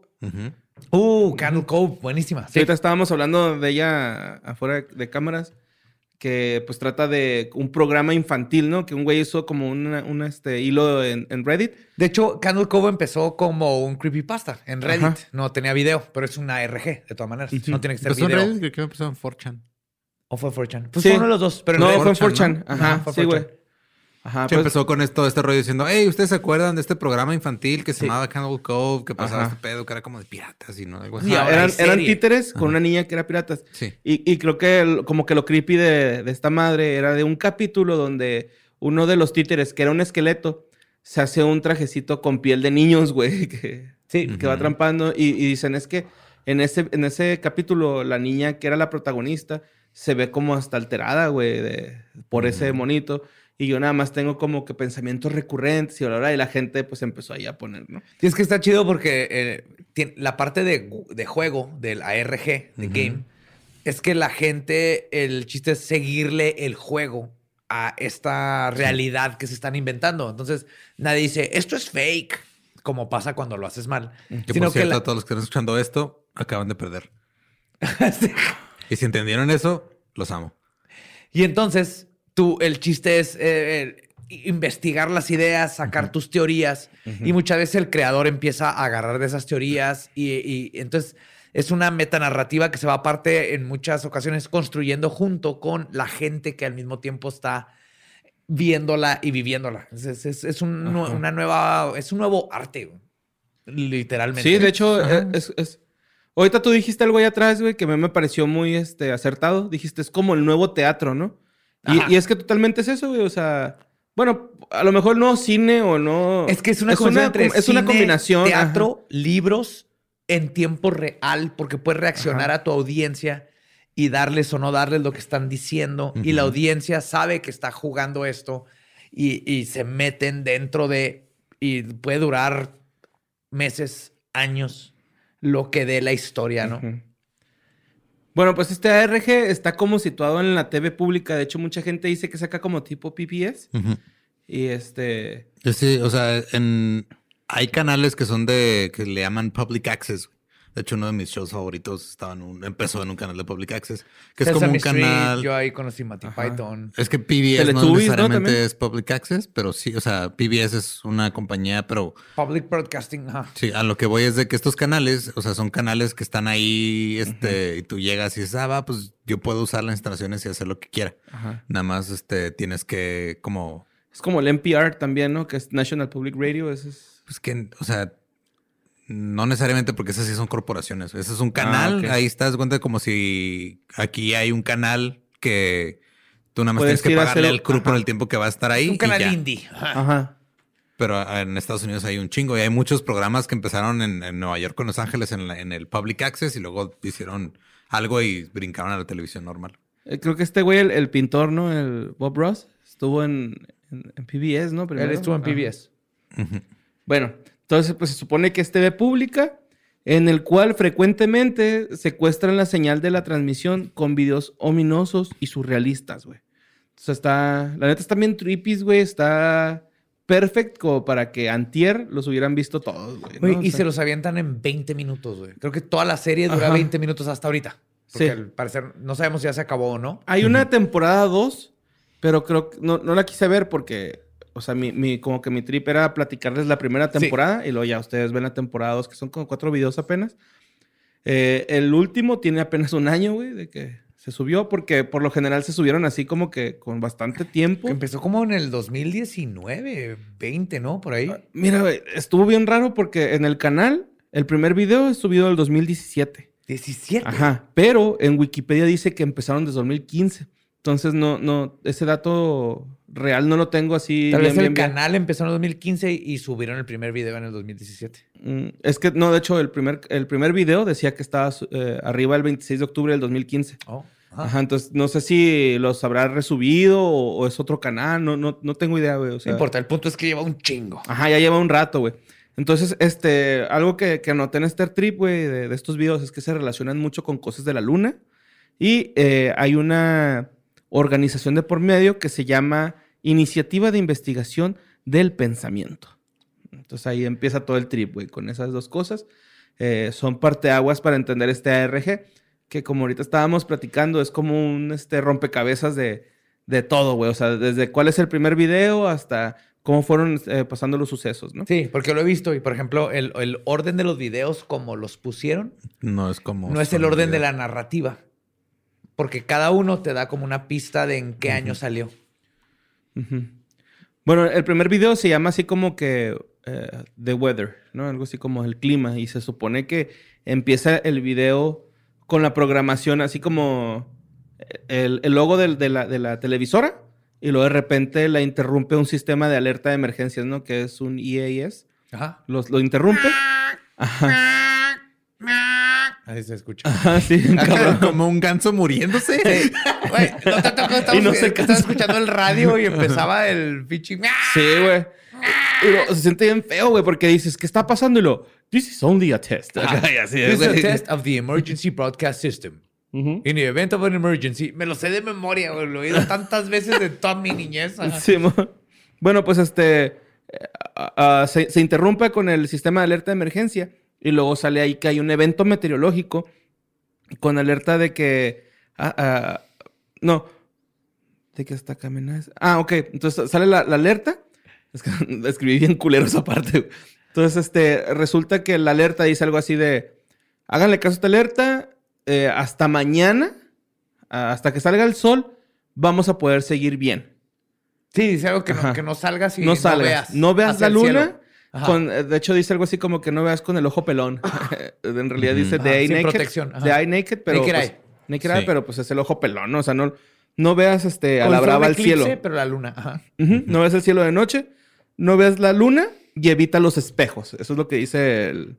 Uh, Candle Cove, buenísima. Sí, ahorita estábamos hablando de ella afuera de cámaras, que pues trata de un programa infantil, ¿no? Que un güey hizo como una, una, este, hilo en, en Reddit. De hecho, Candle Cove empezó como un creepypasta en Reddit. Ajá. No tenía video, pero es una ARG, de todas maneras. No tiene que ser en video. Reddit, creo que empezó en 4chan. ¿O fue 4chan? Pues Sí. fue uno de los dos. Pero en no, fue en 4chan, 4chan. ¿no? Ajá, Ajá, fue sí, güey. 4chan. Ajá, Sí, pues- empezó con esto, este rollo diciendo, hey, ¿ustedes se acuerdan de este programa infantil que se Sí. llamaba Cannibal Cove? Que pasaba Ajá. este pedo, que era como de piratas y no algo así. Ahora eran, títeres con una niña que era piratas. Sí. Y, y creo que el- como que lo creepy de, de esta madre era de un capítulo donde uno de los títeres, que era un esqueleto, se hace un trajecito con piel de niños, güey, que, Sí. que va trampando. Y, y dicen, es que en ese, en ese capítulo la niña que era la protagonista se ve como hasta alterada, güey, de- por ese monito. Y yo nada más tengo como que pensamientos recurrentes y bla, bla, y la gente pues empezó ahí a poner, ¿no? Sí, es que está chido porque eh, la parte de, de juego, del ARG, de Ujú. game, es que la gente, el chiste es seguirle el juego a esta realidad que se están inventando. Entonces, nadie dice, esto es fake, como pasa cuando lo haces mal. Que Sino por cierto, la- a todos los que están escuchando esto, acaban de perder. Sí. Y si entendieron eso, los amo. Y entonces, tú, el chiste es eh, eh, investigar las ideas, sacar tus teorías. Y muchas veces el creador empieza a agarrar de esas teorías. Y, y entonces es una metanarrativa que se va aparte en muchas ocasiones construyendo junto con la gente que al mismo tiempo está viéndola y viviéndola. Es, es- es- es un, una nueva, es un nuevo arte, literalmente. Sí, de hecho, eh, es, es- Ahorita tú dijiste algo ahí atrás, güey, que a mí me pareció muy este, acertado. Dijiste, es como el nuevo teatro, ¿no? Y, es que totalmente es eso, güey. O sea, bueno, a lo mejor no cine o no... Es que es una, entre es una combinación. Teatro, libros en tiempo real, porque puedes reaccionar a tu audiencia y darles o no darles lo que están diciendo. Y la audiencia sabe que está jugando esto y, y se meten dentro de. Y puede durar meses, años, lo que dé la historia, ¿no? Bueno, pues este ARG está como situado en la TV pública. De hecho, mucha gente dice que saca como tipo PPS. Y este... Sí, o sea, en, hay canales que son de, que le llaman public access. De hecho, uno de mis shows favoritos estaba en un- empezó en un canal de public access, que es como un Street, canal... yo ahí conocí Monty Python. Es que PBS no Teletubbies, ¿no? necesariamente es public access, pero sí, o sea, PBS es una compañía, pero Public Broadcasting, ajá. sí, a lo que voy es de que estos canales, o sea, son canales que están ahí, este, y tú llegas y dices, ah, va, pues yo puedo usar las instalaciones y hacer lo que quiera. Ajá. Nada más, este, tienes que como Es como el NPR también, ¿no? Que es National Public Radio. Ese es... Pues que, o sea, no necesariamente porque esas sí son corporaciones. Ese es un canal. ok. Ahí estás cuenta como si aquí hay un canal que tú nada más Puedes tienes que pagarle al crew por el tiempo que va a estar ahí. un y canal ya. indie. Ajá. Ajá. Pero ah, en Estados Unidos hay un chingo y hay muchos programas que empezaron en, en Nueva York con Los Ángeles en, la- en el Public Access y luego hicieron algo y brincaron a la televisión normal. Eh, Creo que este güey, el, el pintor, ¿no? El Bob Ross, estuvo en, en, en PBS, ¿no? Él Primero. estuvo en Ajá. PBS. Bueno, entonces pues se supone que es TV pública en el cual frecuentemente secuestran la señal de la transmisión con videos ominosos y surrealistas, güey. Entonces está, la neta está bien trippy, güey, está perfecto como para que antier los hubieran visto todos, güey. ¿no? Güey, O y sea, se los avientan en 20 minutos, güey. Creo que toda la serie dura Ajá. 20 minutos hasta ahorita. Porque Sí. al parecer no sabemos si ya se acabó o no. Hay una temporada 2, pero creo que no, no la quise ver porque, o sea, mi, mi- como que mi trip era platicarles la primera Sí. temporada y luego ya ustedes ven la temporada 2, que son como cuatro videos apenas. Eh, el último tiene apenas un año, güey, de que se subió, porque por lo general se subieron así como que con bastante tiempo. Que empezó como en el 2019, 20, ¿no? Por ahí. Mira, güey, estuvo bien raro porque en el canal, el primer video es subido del 2017. 17. Ajá, pero en Wikipedia dice que empezaron desde 2015. Entonces, no, no, ese dato real no lo tengo así. Tal bien, vez el bien, bien. canal empezó en el 2015 y subieron el primer video en el 2017. Mm, Es que, no, de hecho, el primer, el primer video decía que estaba eh, arriba el 26 de octubre del 2015. Oh. Ajá, entonces no sé si los habrá resubido o, o es otro canal, no, no, no tengo idea, güey. O No sea, importa, el punto es que lleva un chingo. Ajá, ya lleva un rato, güey. Entonces, este, algo que, que anoté en este trip, güey, de, de estos videos es que se relacionan mucho con cosas de la luna. Y eh, hay una organización de por medio que se llama Iniciativa de Investigación del Pensamiento. Entonces ahí empieza todo el trip, güey, con esas dos cosas. Eh, son parteaguas para entender este ARG, que como ahorita estábamos platicando, es como un este, rompecabezas de, de todo, güey. O sea, desde cuál es el primer video hasta cómo fueron eh, pasando los sucesos, ¿no? Sí, porque lo he visto y, por ejemplo, el, el orden de los videos como los pusieron No es como... no es el orden de videos. la narrativa. Porque cada uno te da como una pista de en qué año salió. Bueno, el primer video se llama así como que eh, The Weather, ¿no? Algo así como el clima. Y se supone que empieza el video con la programación, así como el, el logo de, la, de la televisora. Y luego de repente la interrumpe un sistema de alerta de emergencias, ¿no? Que es un EAS. Ajá. Los, lo interrumpe. Ajá. Ahí se escucha. Ajá, sí. Como un ganso muriéndose. Güey, no te tocó, estábamos, Y no se estaba escuchando el radio y empezaba el pinche... Sí, güey. Y lo- se siente bien feo, güey, porque dices, ¿qué está pasando? Y lo, this is only a test. Y así, This is a test of the emergency broadcast system. In the event of an emergency. Me lo sé de memoria, güey. Lo he oído tantas veces de toda mi niñez. Sí, bueno, pues este ah, ah, se, se interrumpe con el sistema de alerta de emergencia y luego sale ahí que hay un evento meteorológico con alerta de que ah, ah, no de que está amenaza. Ah, ok. Entonces sale la, la alerta. Es que escribí bien culero esa parte. Entonces, este, resulta que la alerta dice algo así de háganle caso a esta alerta eh, hasta mañana, hasta que salga el sol, vamos a poder seguir bien. Sí, dice algo que no, que no salgas y no veas. No veas la luna. Con, eh, de hecho, dice algo así como que no veas con el ojo pelón. en realidad dice The Eye sin Naked. protección. The Eye Naked, pero. Naked pues, eye. naked eye, pero pues es el ojo pelón, ¿no? O sea, no, no veas este, a la brava eclipse, cielo. pero la luna. Ajá. No ves el cielo de noche, no veas la luna y evita los espejos. Eso es lo que dice el.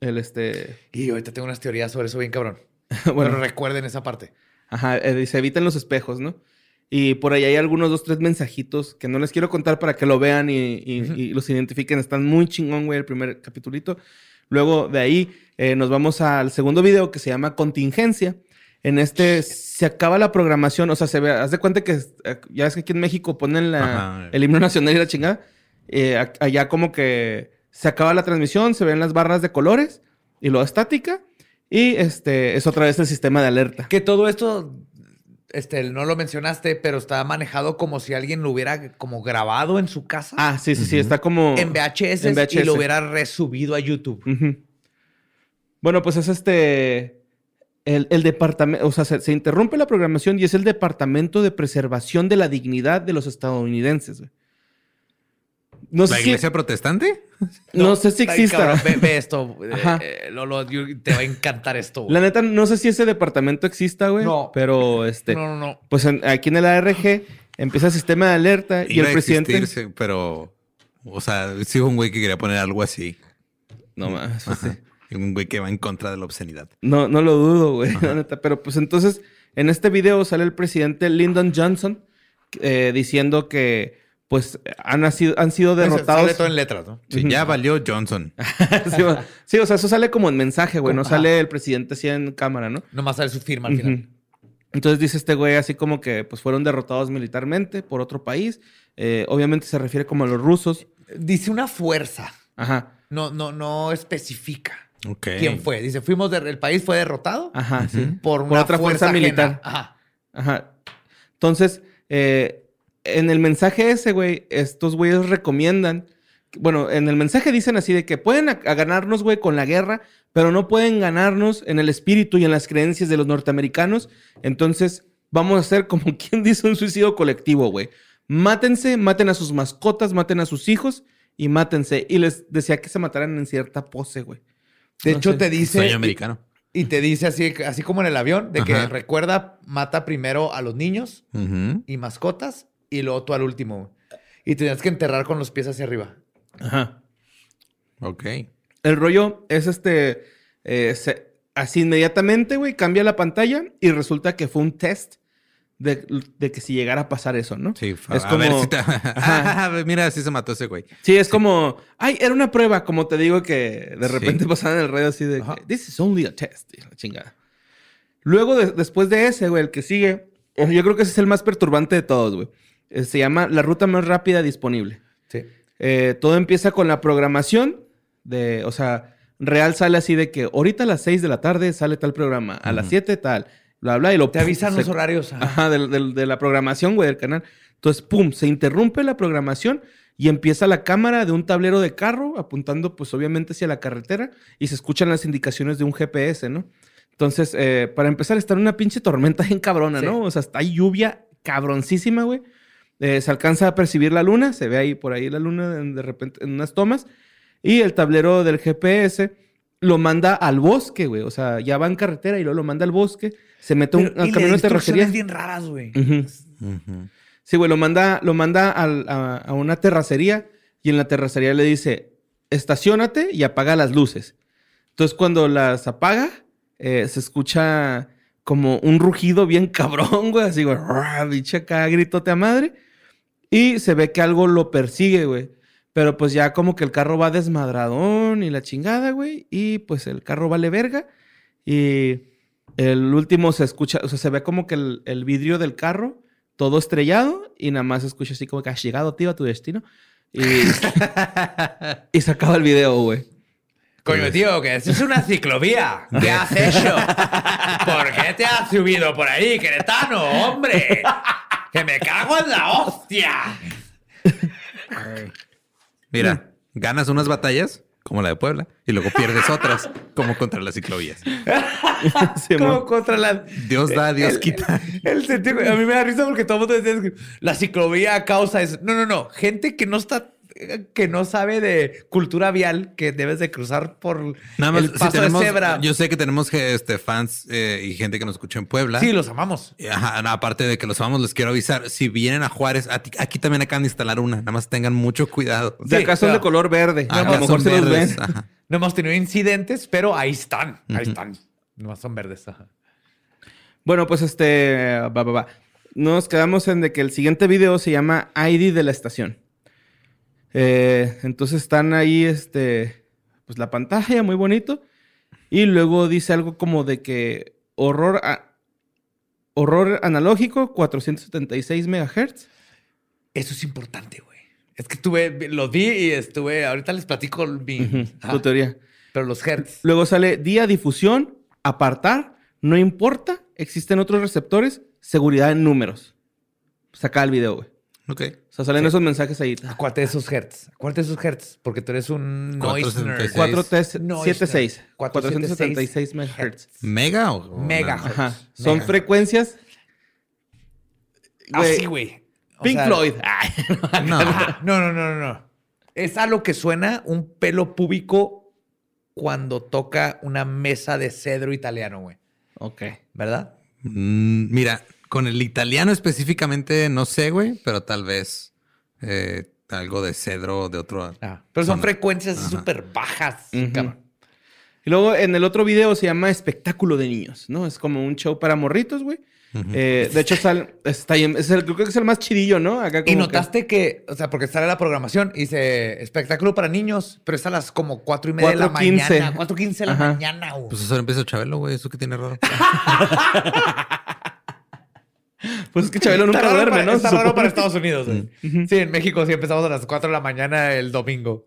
El este. Y ahorita tengo unas teorías sobre eso bien cabrón. bueno, Pero recuerden esa parte. Ajá, eh, dice, eviten los espejos, ¿no? Y por ahí hay algunos dos, tres mensajitos que no les quiero contar para que lo vean y, y- Ujú. y los identifiquen. Están muy chingón, güey, el primer capitulito. Luego de ahí eh, nos vamos al segundo video que se llama Contingencia. En este se acaba la programación, o sea, se ve, haz de cuenta que eh, ya es que aquí en México ponen la- el himno nacional y la chingada. Eh, allá como que se acaba la transmisión, se ven las barras de colores y luego estática. Y este es otra vez el sistema de alerta. Que todo esto, este, no lo mencionaste, pero está manejado como si alguien lo hubiera como grabado en su casa. Ah, sí, sí, sí, está como... en VHS, en VHS. y lo hubiera resubido a YouTube. Bueno, pues es este... El, el departamento, o sea, se, se interrumpe la programación y es el Departamento de Preservación de la Dignidad de los estadounidenses. güey. No sé, ¿La si, iglesia protestante? no sé si Ay, exista. cabrón, ve, ve esto. eh, Ajá. eh, Lolo, te va a encantar esto. güey. La neta, no sé si ese departamento exista, güey. No. Pero este... No, no, no. Pues en- aquí en el ARG empieza el sistema de alerta y Iba el a presidente... pero... O sea, sí un güey que quería poner algo así. No más. pues. Y Un güey que va en contra de la obscenidad. No, no lo dudo, güey, la neta. Pero pues entonces, en este video sale el presidente Lyndon Johnson eh, diciendo que pues han, sido, han sido derrotados. Sale todo en letras, ¿no? Sí, ya valió Johnson. sí, o- sí, o sea, eso sale como en mensaje, güey. No Ajá. sale el presidente así en cámara, ¿no? Nomás sale su firma al final. Entonces dice este güey así como que pues fueron derrotados militarmente por otro país. Eh, obviamente se refiere como a los rusos. Dice una fuerza. Ajá, No, no, no especifica Ok. quién fue. Dice, fuimos de, el país fue derrotado ajá, sí. por una otra fuerza ajena. militar. Ajá. Ajá. Entonces, eh, en el mensaje ese, güey, estos güeyes recomiendan. Bueno, en el mensaje dicen así de que pueden a- a ganarnos, güey, con la guerra, pero no pueden ganarnos en el espíritu y en las creencias de los norteamericanos. Entonces, vamos a hacer como quien dice un suicidio colectivo, güey. Mátense, maten a sus mascotas, maten a sus hijos y mátense. Y les decía que se mataran en cierta pose, güey. De No hecho, sé. te dice. Sueño americano. Y te dice así, así como en el avión, de que recuerda, mata primero a los niños y mascotas y luego tú al último. Y tenías que enterrar con los pies hacia arriba. Ajá. Ok. El rollo es este. eh, se- así inmediatamente, güey, cambia la pantalla y resulta que fue un test de, de que si llegara a pasar eso, ¿no? Sí, Es a ver como- si te... Ah, mira, así se mató ese güey. Sí, es como. Ay, era una prueba, como te digo que de Sí. repente pasaban en el radio así de. Ajá. This is only a test. y la chingada. Luego, de- después de ese, güey, el que sigue, eh, yo creo que ese es el más perturbante de todos, güey. Eh, Se llama la ruta más rápida disponible. Sí. Eh, todo empieza con la programación de, o sea, real sale así de que ahorita a las 6 de la tarde sale tal programa, a las 7 tal, bla, bla, y lo Te avisan se- los horarios. ajá. Ajá, de, la programación, güey, del canal. Entonces, pum, se interrumpe la programación y empieza la cámara de un tablero de carro apuntando, pues obviamente hacia la carretera y se escuchan las indicaciones de un GPS, ¿no? Entonces, eh, para empezar, está en una pinche tormenta bien cabrona, Sí. ¿no? O sea, está lluvia cabroncísima, güey. Eh, se alcanza a percibir la luna, se ve ahí por ahí la luna en- de repente en unas tomas. Y el tablero del GPS lo manda al bosque, güey. O sea, ya va en carretera y luego lo manda al bosque. Se mete un, Pero- al y camino de terracería. bien raras, güey. Ujú. Ujú. Sí, güey, lo manda, lo manda al- a, a una terracería y en la terracería le dice, estacionate y apaga las luces. Entonces cuando las apaga, eh, se escucha como un rugido bien cabrón, güey, así, güey, bicho acá, gritote a madre. Y se ve que algo lo persigue, güey. Pero pues ya como que el carro va desmadradón y la chingada, güey. Y pues el carro vale verga. Y el último se escucha, o sea, se ve como que el, el vidrio del carro todo estrellado y nada más se escucha así como que has llegado, tío, a tu destino. Y, y se acaba el video, güey. Coño, tío, que es una ciclovía. ¿Qué has hecho? ¿Por qué te has subido por ahí, Queretano, hombre? ¡Que me cago en la hostia! Mira, ganas unas batallas, como la de Puebla, y luego pierdes otras, como contra las ciclovías. Sí, Como mo- contra la... Dios da, Dios el- quita. El sentido, a mí me da risa porque todo el mundo decía que la ciclovía causa eso. No, no, no. Gente que no está, que no sabe de cultura vial, que debes de cruzar por Nada más, el si tenemos- de cebra. Yo sé que tenemos que, este, fans eh, y gente que nos escucha en Puebla. Sí, los amamos. Y, ajá, no, aparte de que los amamos, les quiero avisar. Si vienen a Juárez, a ti- aquí también acaban de instalar una. Nada más tengan mucho cuidado. de acá son claro. de color verde. Acá a lo mejor son se los verdes, ven. ajá. No hemos tenido incidentes, pero ahí están. Ahí Ujú. están. Nomás son verdes. ajá. Bueno, pues este, va, va, va. Nos quedamos en de que el siguiente video se llama ID de la estación. Eh, entonces están ahí, este, pues la pantalla, muy bonito. Y luego dice algo como de que horror, a- horror analógico, 476 megahertz. Eso es importante, güey. Es que estuve, los vi y estuve, ahorita les platico mi, ajá, tu teoría. pero los hertz. Luego sale día difusión, apartar, no importa, existen otros receptores, seguridad en números. Saca el video, güey. Ok. O sea, salen esos mensajes ahí. Acuérdate de esos hertz. Acuérdate de esos hertz, porque tú eres un noise nerd. 476. 476. 476 476 megahertz. ¿Mega o? Megahertz. Ajá. Son Mega. frecuencias. Güey, Así, güey. O Pink sea, Floyd. No. Ajá. No, no, no, no, no. Es a lo que suena un pelo púbico cuando toca una mesa de cedro italiano, güey. Ok. ¿Verdad? Mm, mira, con el italiano específicamente no sé, güey, pero tal vez eh, algo de cedro de otro. Ah, pero son zona. frecuencias súper bajas. Cabrón. Y luego en el otro video se llama Espectáculo de Niños, ¿no? Es como un show para morritos, güey. Eh, de hecho, sal- está ahí- es el- creo que es el más chidillo, ¿no? Acá Y como notaste que, o sea, porque sale la programación y dice espectáculo para niños, pero es a las como cuatro y media de la 4:15. mañana. Cuatro quince de la Ajá. mañana, güey. Pues eso empieza Chabelo, güey. Eso que tiene raro. Pues es que Chabelo nunca duerme, para, ¿no? está raro para Estados Unidos. Sí, en México sí empezamos a las 4 de la mañana el domingo.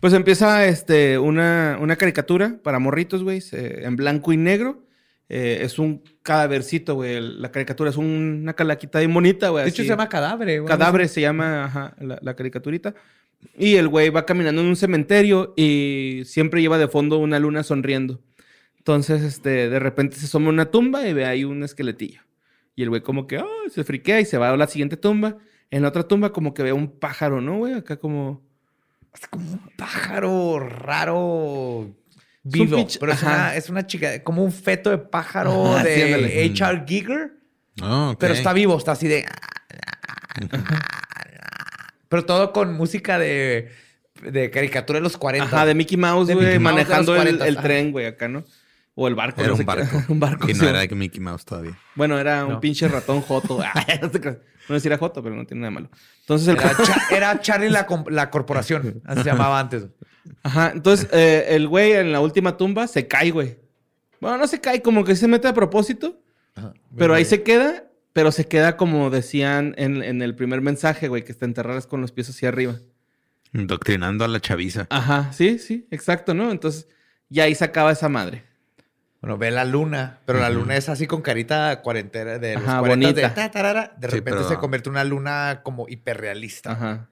Pues empieza este, una, una caricatura para morritos, güey, en blanco y negro. Eh, es un cadavercito, güey. La caricatura es un- una calaquita bien bonita, güey. De hecho, así. se llama cadáver, güey. Cadáver se llama ajá, la, la caricaturita. Y el güey va caminando en un cementerio y siempre lleva de fondo una luna sonriendo. Entonces, este, de repente se asoma una tumba y ve ahí un esqueletillo. Y el güey como que "Ay", se friquea y se va a la siguiente tumba. En la otra tumba como que ve un pájaro, ¿no, güey? Acá como... Es como un pájaro raro vivo. pero es una, es una chica, como un feto de pájaro Ajá, de. H.R. Giger, Oh, ok. pero está vivo, está así de. Pero todo con música de, de caricatura de los 40. Ajá, de Mickey Mouse, güey, Mouse manejando el, 40, el ajá. tren, güey, acá, ¿no? O el barco. Era no sé un qué barco. un barco. Y sí. no era Mickey Mouse todavía. Bueno, era un pinche ratón joto. Ay, no sí era joto, pero no tiene nada de malo. Entonces el... Era, Cha- era Charlie la, la corporación, así se llamaba antes. Ajá, entonces eh, el güey en la última tumba se cae, güey. Bueno, no se cae, como que se mete a propósito, pero ahí se queda, pero se queda como decían en, en el primer mensaje, güey, que te enterraras con los pies hacia arriba. Indoctrinando a la chaviza. Ajá, sí, sí, exacto, ¿no? Entonces ya ahí se acaba esa madre. Bueno, ve la luna, pero la luna es así con carita cuarentena de los Ajá, 40 de bonita. ta, tarara. De Sí, repente pero- se convierte en una luna como hiperrealista. Ajá.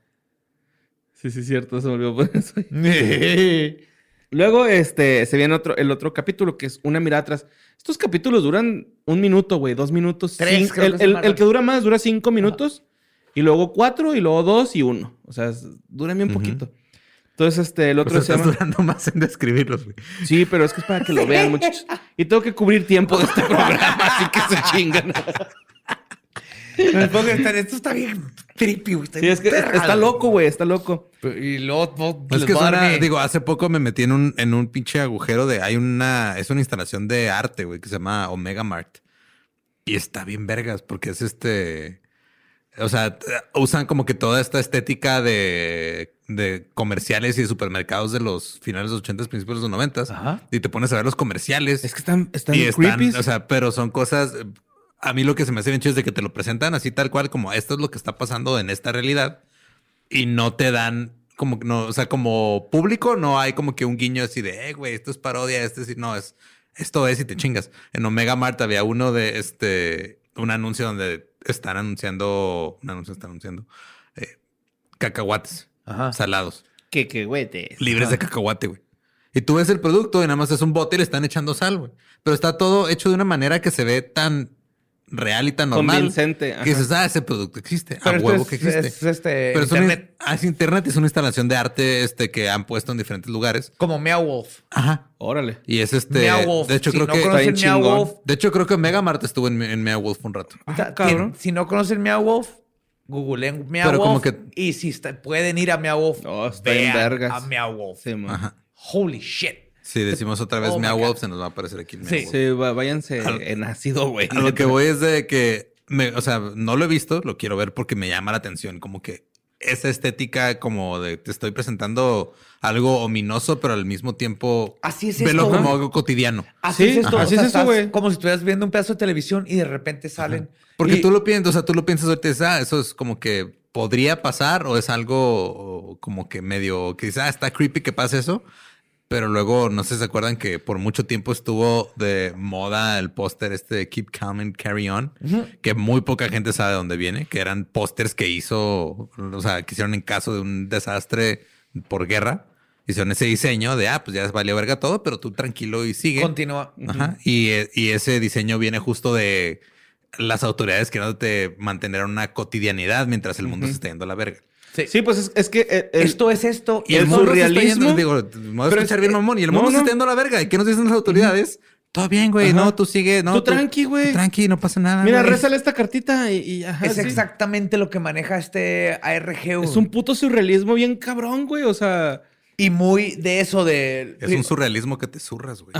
Sí, sí, cierto, se me olvidó poner eso ahí. Luego, este, se viene otro, el otro capítulo que es una mirada atrás. Estos capítulos duran un minuto, güey, dos minutos. Tres, creo el, que se el- llaman. el que dura más dura cinco minutos Y luego cuatro, y luego dos y uno. O sea, es- duran bien Ujú. poquito. Entonces, este, el O otro sea, se estás llama... durando más en describirlos, güey. Sí, pero es que es para que lo vean, muchachos. Y tengo que cubrir tiempo de este programa, así que se chingan. Esto está bien trippy, güey. Sí, es que perra, está loco, güey, está loco. Y luego no, Es les que es una, mi- digo, hace poco me metí en un, en un pinche agujero de, hay una, es una instalación de arte, güey, que se llama Omega Mart. Y está bien vergas, porque es este, o sea, usan como que toda esta estética de, de comerciales y de supermercados de los finales de los 80, principios de los 90 Ajá. y te pones a ver los comerciales. Es que están, están y están, creepy. o sea, pero son cosas. A mí lo que se me hace bien chido es de que te lo presentan así tal cual, como esto es lo que está pasando en esta realidad y no te dan como no, o sea, como público no hay como que un guiño así de, eh, güey, esto es parodia, este sí, no es, esto es y te chingas. En Omega Mart había uno de este, un anuncio donde están anunciando, un anuncio están anunciando eh, cacahuates Ajá. salados que, que, güey, te- libres de cacahuate, güey. Y tú ves el producto y nada más es un bote y le están echando sal, güey. Pero está todo hecho de una manera que se ve tan real y tan normal. Convincente, ajá. Que dices, ah, ese producto existe. Pero a huevo es, que existe. es, este, Pero es una- internet. ah, es internet, es una instalación de arte este, que han puesto en diferentes lugares. Como Meow Wolf. Ajá. Órale. Y es este. Meow Wolf. De hecho, si creo no que. conocen Meow. Wolf, De hecho, creo que Mega Mart estuvo en, en Mea Wolf un rato. Ah, cabrón. si no conocen Meow Wolf, googleen Meow Pero como que- Y si está- pueden ir a Meow Wolf, No, está vean vergas. a Meow Wolf. Sí, man. Ajá. Holy shit. Si decimos otra vez Oh God. Wolf, se nos va a aparecer aquí el Mea Sí. Wolf. Sí, váyanse Al- en ácido, güey. A lo que voy es de que, me, o sea, no lo he visto, lo quiero ver porque me llama la atención, como que esa estética como de te estoy presentando algo ominoso, pero al mismo tiempo Así es velo esto, como güey. algo cotidiano. Así Sí, es esto. ajá, o así sea, es eso, güey. Como si estuvieras viendo un pedazo de televisión y de repente salen. Porque Y- tú lo piensas, o sea, tú lo piensas ahorita dices, ah, eso es como que podría pasar o es algo como que medio, que dices, ah, está creepy que pase eso. Pero luego, no sé si se acuerdan que por mucho tiempo estuvo de moda el póster este de Keep Calm and Carry On, que muy poca gente sabe de dónde viene, que eran pósters que hizo, o sea, que hicieron en caso de un desastre por guerra. Hicieron ese diseño de, ah, pues ya valió verga todo, pero tú tranquilo y sigue. Continúa. Ajá. Y, eh, y ese diseño viene justo de las autoridades queriéndote mantener una cotidianidad mientras el mundo se está yendo a la verga. Sí, pues es, es que eh, el- Esto es esto. Y el surrealismo- digo, me voy a Pero escuchar es- bien mamón, y el no, mundo se está yendo a la verga. ¿Y qué nos dicen las autoridades? Todo bien, güey. Ajá. No, tú sigue. No, Tú tranqui, güey. Tranqui, no pasa nada. Mira, güey. rézale esta cartita y, y ajá, es sí. exactamente lo que maneja este ARG. Es un puto surrealismo bien cabrón, güey. O sea, Y muy de eso de... Es un surrealismo que te zurras, güey.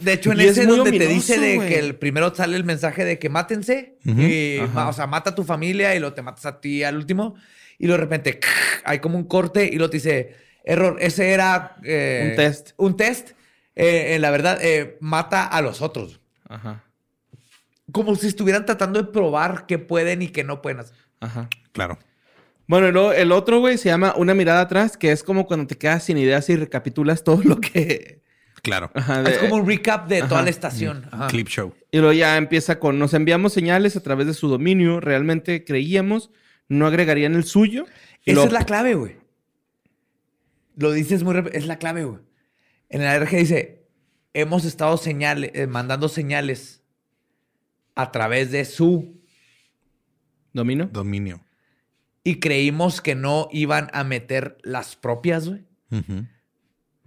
De hecho, en Y es ese donde te dice de güey. que el primero sale el mensaje de que mátense, y, o sea, mata a tu familia y lo te matas a ti al último, y luego de repente hay como un corte y lo te dice, error, ese era... eh, Un test. Un test. Eh, en la verdad, eh, mata a los otros. ajá, Como si estuvieran tratando de probar qué pueden y qué no pueden hacer. ajá. Claro. Bueno, y luego el otro, güey, se llama Una mirada atrás, que es como cuando te quedas sin ideas y recapitulas todo lo que... Claro. Ajá, de- Es como un recap de toda la estación. Ajá. Clip show. Y luego ya empieza con, nos enviamos señales a través de su dominio, realmente creíamos, no agregarían el suyo. Esa es la clave, güey. Lo dices muy... rep- Es la clave, güey. En el ARG dice, hemos estado señale- eh, mandando señales a través de su... ¿Dominio? Dominio. Y creímos que no iban a meter las propias, güey.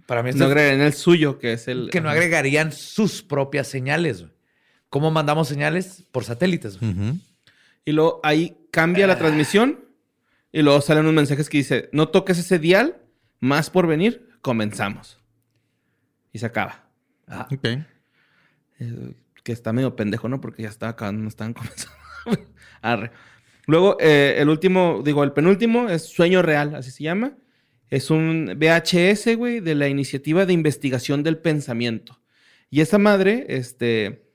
Para mí esto No es agregarían el suyo, que es el... que no agregarían sus propias señales, güey. ¿Cómo mandamos señales? Por satélites, güey. Y luego ahí cambia la transmisión y luego salen unos mensajes que dice, no toques ese dial, más por venir, comenzamos. Y se acaba. Ah, Ok. Eh, que está medio pendejo, ¿no? Porque ya estaba acabando, no estaban comenzando. Arre. Luego, eh, el último, digo, el penúltimo es Sueño Real, así se llama. Es un VHS, güey, de la Iniciativa de Investigación del Pensamiento. Y esa madre, este,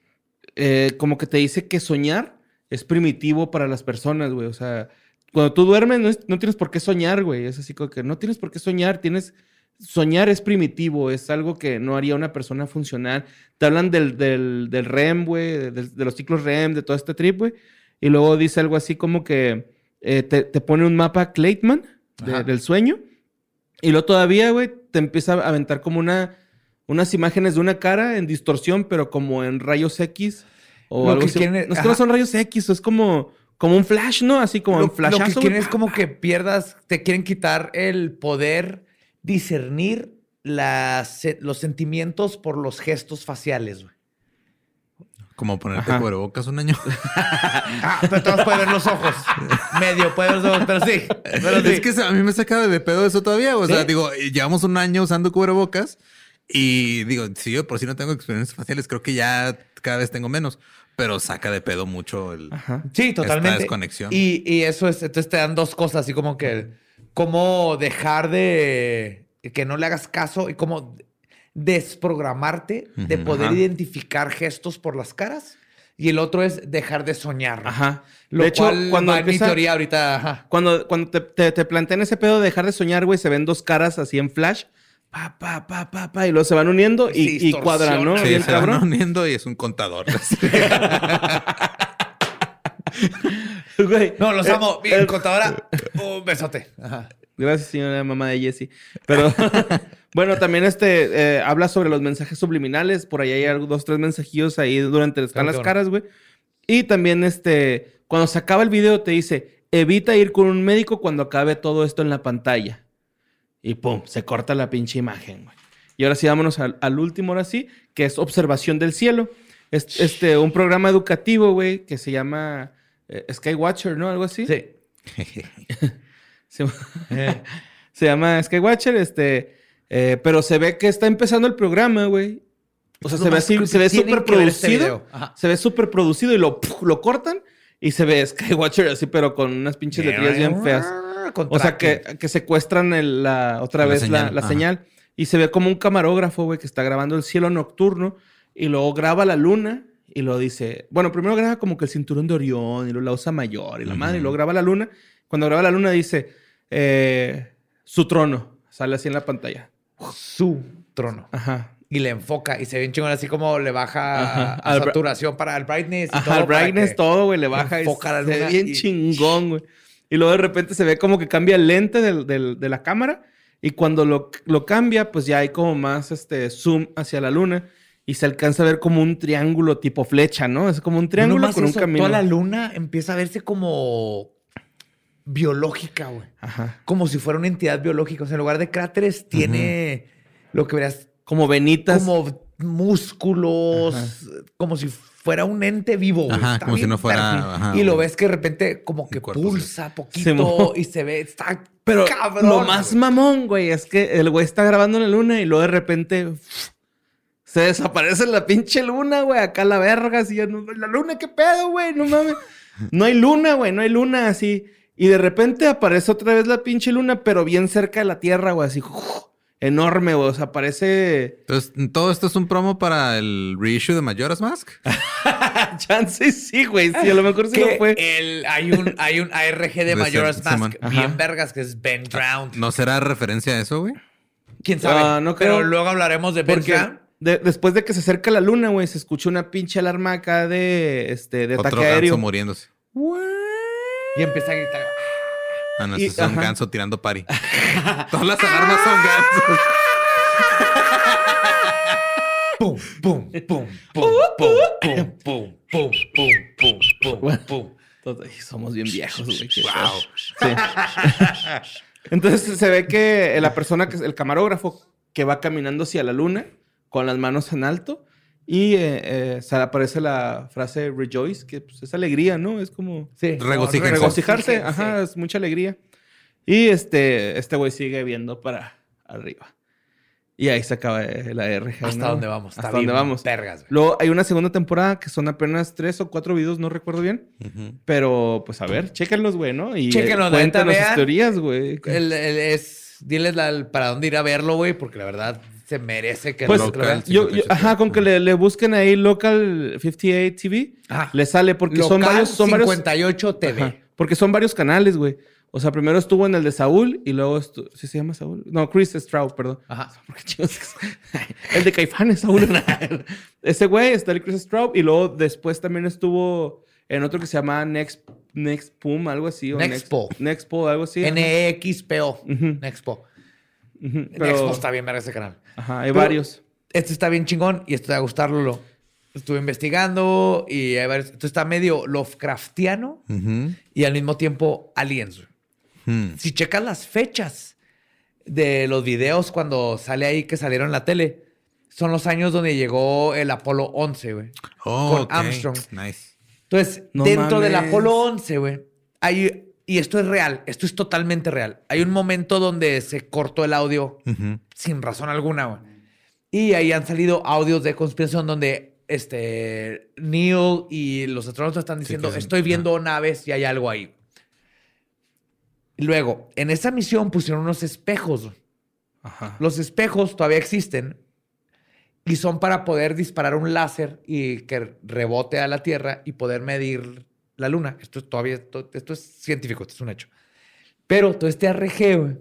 eh, como que te dice que soñar es primitivo para las personas, güey. O sea, cuando tú duermes no, es- no tienes por qué soñar, güey. Es así como que no tienes por qué soñar, tienes... Soñar es primitivo, es algo que no haría una persona funcional. Te hablan del, del, del REM, güey, de, los ciclos REM, de todo este trip, güey. Y luego dice algo así como que eh, te, te pone un mapa Claytman de- del sueño. Y luego todavía, güey, te empieza a aventar como una, unas imágenes de una cara en distorsión, pero como en rayos X o Lo algo que así. quieren- no es que no son rayos X, es como, como un flash, ¿no? Así como lo, un lo que quieren es como que pierdas, te quieren quitar el poder discernir las, los sentimientos por los gestos faciales, güey. Como ponerte Ajá. cubrebocas un año. Ah, pero todos pueden ver los ojos. Medio pueden ver los ojos, pero sí. Pero sí. Es que a mí me saca de pedo eso todavía. O sea, ¿Sí? digo, llevamos un año usando cubrebocas y digo, si yo por si no tengo experiencias faciales, creo que ya cada vez tengo menos, pero saca de pedo mucho el. Ajá. Sí, totalmente. Esta desconexión. Y, y eso es, entonces te dan dos cosas, así como que cómo dejar de que no le hagas caso y cómo desprogramarte de poder Ajá. identificar gestos por las caras. Y el otro es dejar de soñar. Ajá. Lo de hecho, cual cuando va en mi teoría ahorita. ajá. Cuando, cuando te, te, te plantean ese pedo de dejar de soñar, güey, se ven dos caras así en flash. Pa, pa, pa, pa, pa, y luego se van uniendo y, y cuadran, ¿no? Sí, Bien se van cabrón. uniendo y es un contador. Güey, No, los eh, amo. Eh, contadora, un besote. Ajá. Gracias, señora mamá de Jessie. Pero bueno, también este eh, habla sobre los mensajes subliminales. Por ahí hay algo- dos, tres mensajillos ahí durante las bueno. caras, güey. Y también este, cuando se acaba el video te dice, evita ir con un médico cuando acabe todo esto en la pantalla. Y pum, se corta la pinche imagen, güey. Y ahora sí, vámonos al, al último, ahora sí, que es Observación del Cielo. Es este, un programa educativo, güey, que se llama eh, Skywatcher, ¿no? Algo así. Sí. Se, se llama Skywatcher, este, eh, pero se ve que está empezando el programa, güey. O sea, se ve más así, se ve súper este producido. se ve súper producido y lo, ¡puf! lo cortan y se ve Skywatcher así, pero con unas pinches letrillas bien feas. Con O sea, que, que secuestran el- la, otra La vez la, señal, la señal. Y se ve como un camarógrafo, güey, que está grabando el cielo nocturno y luego graba la luna y lo dice. Bueno, primero graba como que el cinturón de Orión y luego la osa mayor y la madre, y luego graba la luna. Cuando graba la luna dice eh, su trono. Sale así en la pantalla. su trono. Ajá. Y le enfoca y se ve un chingón así como le baja Ajá. saturación para el brightness y Ajá, todo. brightness, que- todo, güey, le baja y enfoca la se ve luna bien y- chingón, güey. Y luego de repente se ve como que cambia el lente del- del- de la cámara y cuando lo, lo cambia, pues ya hay como más este zoom hacia la luna y se alcanza a ver como un triángulo tipo flecha, ¿no? Es como un triángulo con un camino. Toda la luna empieza a verse como biológica, güey. Ajá. Como si fuera una entidad biológica. O sea, en lugar de cráteres, tiene lo que verás Como venitas. como músculos, como si fuera un ente vivo. güey. Ajá, Está como si no fuera- ajá, y lo ves que de repente como que cuerpo, pulsa poquito y se ve, está Pero cabrón. lo más güey. mamón, güey, es que el güey está grabando en la luna y luego de repente se desaparece la pinche luna, güey, acá la verga, así, ya no- la luna, ¿qué pedo, güey? No mames. No hay luna, güey, no hay luna así. Y de repente aparece otra vez la pinche luna, pero bien cerca de la Tierra, güey, así, enorme, güey, o sea, parece... Entonces, todo esto es un promo para el reissue de Majora's Mask. Chance sí, güey, sí, a lo mejor sí Que lo fue. el- hay, un, hay un ARG de ser, Majora's Mask bien Ajá. vergas que es Ben Drowned. ¿No será referencia a eso, güey? ¿Quién sabe? Ah, no creo. Pero luego hablaremos de Ben Porque Drowned. de- después de que se acerca la luna, güey, se escucha una pinche alarma acá de, este, de Otro ataque aéreo. muriéndose. Y empieza a gritar. Ah, no, Y- ese es un ajá. ganso tirando pari. Todas las alarmas son gansos. Pum, pum, pum, pum, pum, pum, pum, pum, pum, pum, pum, pum. Ay, somos bien viejos, güey. Sí. Entonces se ve que la persona, que es el camarógrafo, que va caminando hacia la luna con las manos en alto y eh, eh, aparece la frase rejoice, que pues, es alegría, ¿no? Es como Sí. Regocijarse, Regocíjense. ajá, es mucha alegría. Y este, este güey sigue viendo para arriba. Y ahí se acaba eh, la RG. Hasta ¿no? dónde vamos. Hasta dónde vamos. Vergas, güey. Luego hay una segunda temporada que son apenas tres o cuatro videos, no recuerdo bien. Pero, pues a ver, chéquenlos, güey, ¿no? Y Chéquenlos, eh, cuéntanos sus vean. teorías, güey. El- el- es, diles la- para dónde ir a verlo, güey, porque la verdad se merece que Pues, lo- local, yo, yo- 58. ajá, con que le, le busquen ahí Local 58 TV, le sale porque Local son varios, son varios, 58 TV. ajá, porque son varios canales, güey. O sea, primero estuvo en el de Saúl y luego estu- ¿sí se llama Saúl? No, Chris Stroud, perdón. Ajá. El de Caifanes, Saúl. Ese güey está el Chris Stroud y luego después también estuvo en otro que se llama Next Next Pum, algo así. o Nexpo. Next, Nexpo, algo así. ajá. NXPO. Ujú. Pero- Nexpo está bien verga ese canal. Ajá, hay Pero- varios. Este está bien chingón y este te va a gustar, Lolo. estuve investigando y ver, esto está medio Lovecraftiano Ujú. y al mismo tiempo aliens. güey. Hmm. Si checas las fechas de los videos cuando sale ahí que salieron en la tele, son los años donde llegó el Apolo 11, güey. Oh, Con ok. Armstrong. Nice. Entonces, No dentro del. Apolo 11, güey, hay, y esto es real, esto es totalmente real. Hay un momento donde se cortó el audio sin razón alguna, güey. Y ahí han salido audios de conspiración donde este Neil y los astronautas están Sí, diciendo, que estoy viendo naves y hay algo ahí. Luego, en esa misión pusieron unos espejos. Ajá. Los espejos todavía existen y son para poder disparar un láser y que rebote a la Tierra y poder medir la Luna. Esto es todavía, esto, esto es científico, esto es un hecho. Pero todo este ARG, güey,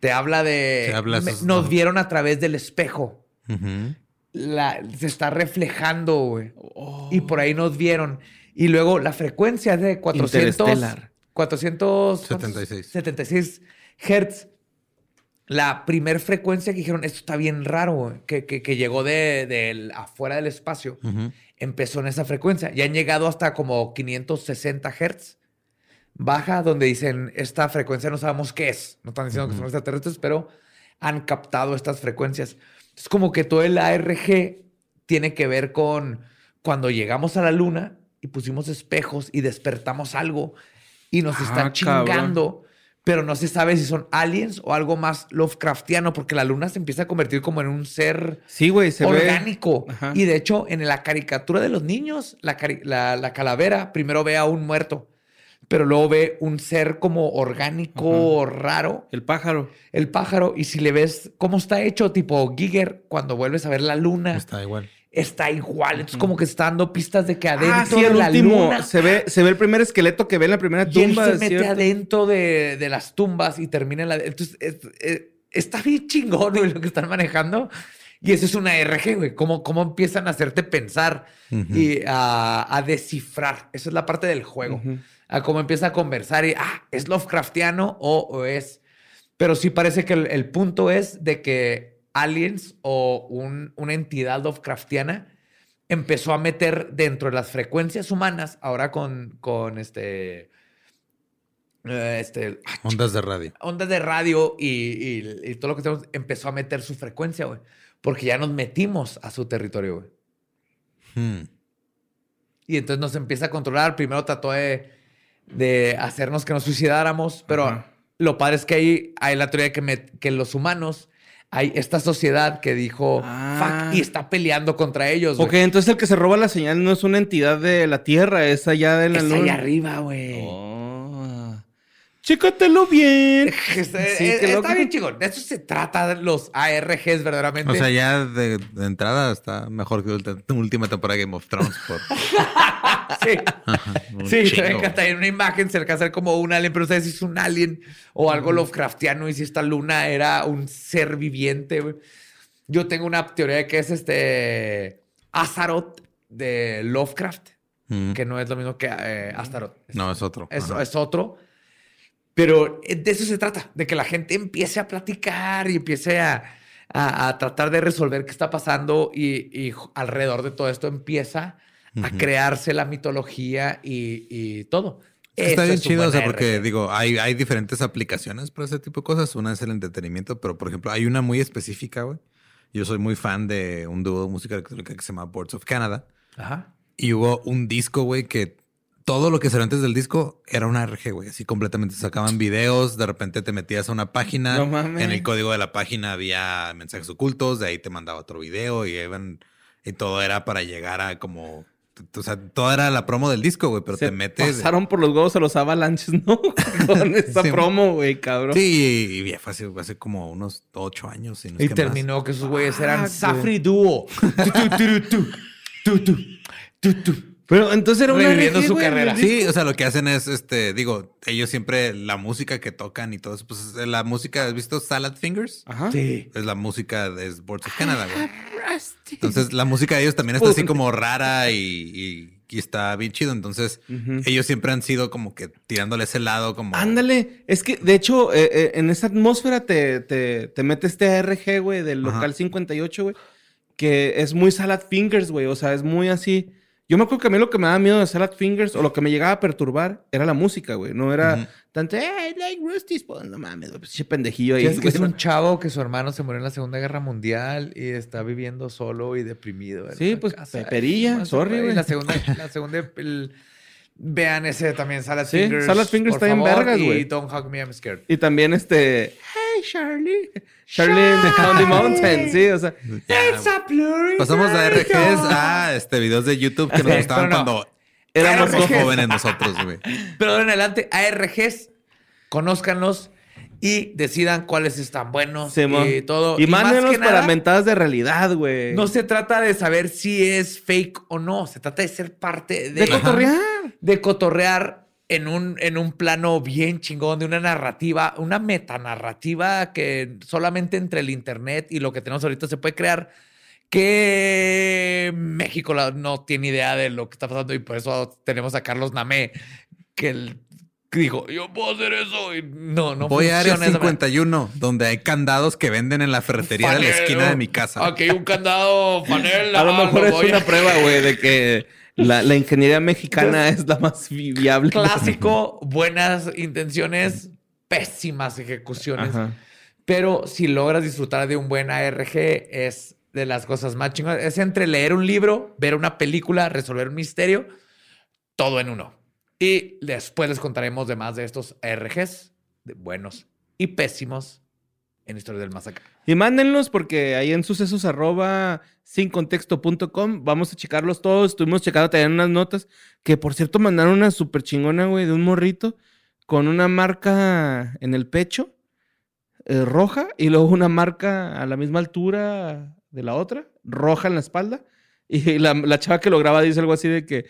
te habla de... Te habla me- esos- nos ajá. vieron a través del espejo. Ujú. La- se está reflejando, güey. Oh. Y por ahí nos vieron. Y luego la frecuencia es de 400... Interestelar. 476 76 hertz. La primer frecuencia que dijeron, esto está bien raro, que, que, que llegó de, del- afuera del espacio, empezó en esa frecuencia. Y han llegado hasta como 560 hertz. Baja, donde dicen, esta frecuencia no sabemos qué es. No están diciendo que son extraterrestres, pero han captado estas frecuencias. Es como que todo el ARG tiene que ver con cuando llegamos a la luna y pusimos espejos y despertamos algo y nos Ah, están cabrón. Pero no se sabe si son aliens o algo más Lovecraftiano, porque la luna se empieza a convertir como en un ser Sí, se ve. orgánico. Ajá. Y de hecho, en la caricatura de los niños, la, la- la calavera primero ve a un muerto, pero luego ve un ser como orgánico raro, El pájaro. el pájaro, y si le ves cómo está hecho, tipo Giger, cuando vuelves a ver la luna, está, Está igual. Entonces, como que está dando pistas de que adentro Ah, sí, de el la último. luna. Se ve, se ve el primer esqueleto que ve en la primera Y él tumba. se mete adentro de, de las tumbas y termina en la. Entonces, es- es- está bien chingón güey, lo que están manejando. Y eso es una RG, güey. Cómo, cómo empiezan a hacerte pensar Ujú. y a, a descifrar. Esa es la parte del juego. Ujú. A cómo empieza a conversar y, ah, ¿es Lovecraftiano o, o es? Pero sí parece que el, el punto es de que aliens o un- una entidad Lovecraftiana empezó a meter dentro de las frecuencias humanas, ahora con, con este, eh, este, ah, Ondas de radio. ondas de radio y, y- y todo lo que tenemos, empezó a meter su frecuencia, güey. Porque ya nos metimos a su territorio, güey. Hmm. Y entonces nos empieza a controlar. Primero trató de, de hacernos que nos suicidáramos, pero lo padre es que hay, hay la teoría de que, me- que los humanos, hay esta sociedad que dijo, Ah. fuck, y está peleando contra ellos. Ok, entonces el que se roba la señal no es una entidad de la Tierra, es allá de la Es luna. allá arriba, güey. Oh. Chécatelo bien. Está, Sí, bien chingón. De eso se trata los ARGs verdaderamente. O sea, ya de, de entrada está mejor que ulti- última temporada de Game of Thrones. Por sí. un Sí, te encanta. En una imagen se alcanza a ver como un alien, pero sabes si es un alien o algo Lovecraftiano y si esta luna era un ser viviente. Yo tengo una teoría de que es este Azaroth de Lovecraft, Mm. que no es lo mismo que eh, Astaroth. Es- No, es otro. es otro. Pero eh, de eso se trata, de que la gente empiece a platicar y empiece a, a- a tratar de resolver qué está pasando y, alrededor de todo esto empieza a crearse la mitología y, y todo. Está bien es chido, o sea, porque digo, hay, hay diferentes aplicaciones para ese tipo de cosas. Una es el entretenimiento, pero por ejemplo, hay una muy específica, güey. Yo soy muy fan de un dúo de música electrónica que se llama Boards of Canada. Ajá. Y hubo un disco, güey, que todo lo que salió antes del disco era una RG, güey. Así completamente sacaban videos, de repente te metías a una página. No mames. En el código de la página había mensajes ocultos, de ahí te mandaba otro video y, iban- y todo era para llegar a como. O sea, toda era la promo del disco, güey, pero Se te metes. pasaron por los huevos a los avalanches, ¿no? Con esta Sí. promo, güey, cabrón. Sí, y fue hace, hace como unos ocho años. si no es Y que más. terminó que esos güeyes eran Ah, Safri Duo. Tu, tu, tu, tu, tu. Pero entonces era una Reviviendo RG, su güey, carrera. Sí, o sea, lo que hacen es, este, digo, ellos siempre, la música que tocan y todo eso, pues la música, ¿has visto Salad Fingers? Ajá. Sí. Es la música de Sports of Canada, güey. Entonces, la música de ellos también está así como rara y, y- y está bien chido. Entonces, ellos siempre han sido como que tirándole ese lado como... Ándale, es que de hecho eh, eh, en esa atmósfera te, te, te mete este ARG, güey, del Ajá. local 58, güey. que es muy salad fingers, güey. O sea, es muy así. Yo me acuerdo que a mí lo que me daba miedo de salad fingers o lo que me llegaba a perturbar era la música, güey. No era tanto, hey, like Rusty's, pues no mames, güey, pinche pendejillo ahí. Es que es un chavo que su hermano se murió en la Segunda Guerra Mundial y está viviendo solo y deprimido. Sí, pues, casa. peperilla, Ay, sorry, güey. La segunda, la segunda el- vean ese también, Salad Sí, Fingers. Salad Fingers por está favor, vergas, Y güey. Don't Hug Me, I'm Scared. Y también este, hey, Charlie. Charlie in the County Mountain, sí, o sea. Ya, Pasamos de RGs a este, videos de YouTube que nos Sí, gustaban no. cuando Éramos jóvenes nosotros, güey. Pero en adelante, ARGs, conózcanlos y decidan cuáles están buenos Simón. y todo. Y, más mándenos que para nada, mentadas de realidad, güey. No se trata de saber si es fake o no. Se trata de ser parte de, De cotorrear. De cotorrear en un, en un plano bien chingón, de una narrativa, una metanarrativa que solamente entre el internet y lo que tenemos ahorita se puede crear. Que México no tiene idea de lo que está pasando y por eso tenemos a Carlos Namé que él dijo, yo puedo hacer eso y no, no Voy a Área funciona esa manera. 51, donde hay candados que venden en la ferretería de la esquina de mi casa. Aquí hay un candado, panel. A lo ah, mejor es voy una a- prueba, güey, de que la, la ingeniería mexicana es la más vi- viable. Clásico, buenas intenciones, pésimas ejecuciones. Ajá. Pero si logras disfrutar de un buen ARG, es de las cosas más chingonas. Es entre leer un libro, ver una película, resolver un misterio, todo en uno. Y después les contaremos de más de estos ARGs, de buenos y pésimos en Historia del Más Acá. Y mándenlos porque ahí en sucesos arroba sincontexto.com vamos a checarlos todos. Estuvimos checando también unas notas que, por cierto, mandaron una súper chingona, güey, de un morrito con una marca en el pecho eh, roja y luego una marca a la misma altura de la otra, roja en la espalda. Y la, chava que lo graba dice algo así de que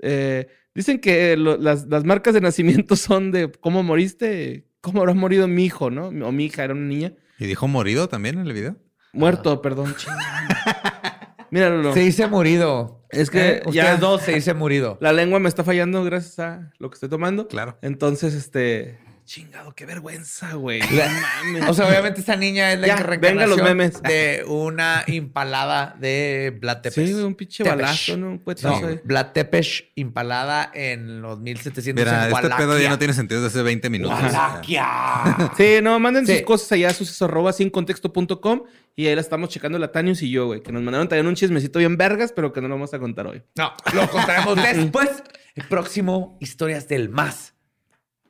eh, dicen que las, las marcas de nacimiento son de cómo moriste, cómo habrá morido mi hijo, ¿no? O mi hija era una niña. ¿Y dijo morido también en el video? Muerto, perdón. chingada. Míralo. Se dice murido. Es que Eh, ya- Ustedes dos se dice murido. La lengua me está fallando gracias a lo que estoy tomando. Claro. Entonces, este. Chingado, qué vergüenza, güey. La- No mames. O sea, obviamente esta niña es la Ya, venga los memes. de una impalada de Vlad Tepes. Sí, güey, un pinche Tepesh. balazo, ¿no? Un No, ahí. Vlad Tepes impalada en los 1700 Mira, en este pedo ya no tiene sentido desde hace 20 minutos. Wallachia. Sí, no, manden Sí. sus cosas allá a arroba sin contexto.com y ahí la estamos checando la Tanius y yo, güey. Que nos mandaron también un chismecito bien vergas, pero que no lo vamos a contar hoy. No, lo contaremos después. El próximo, historias del más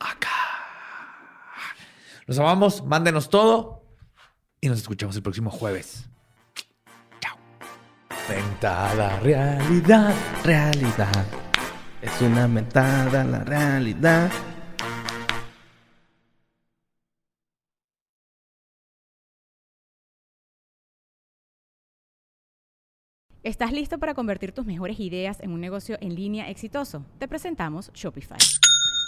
acá. Nos amamos, mándenos todo y nos escuchamos el próximo jueves. Chao. Ventada realidad. Realidad. Es una mentada la realidad. ¿Estás listo para convertir tus mejores ideas en un negocio en línea exitoso? Te presentamos Shopify.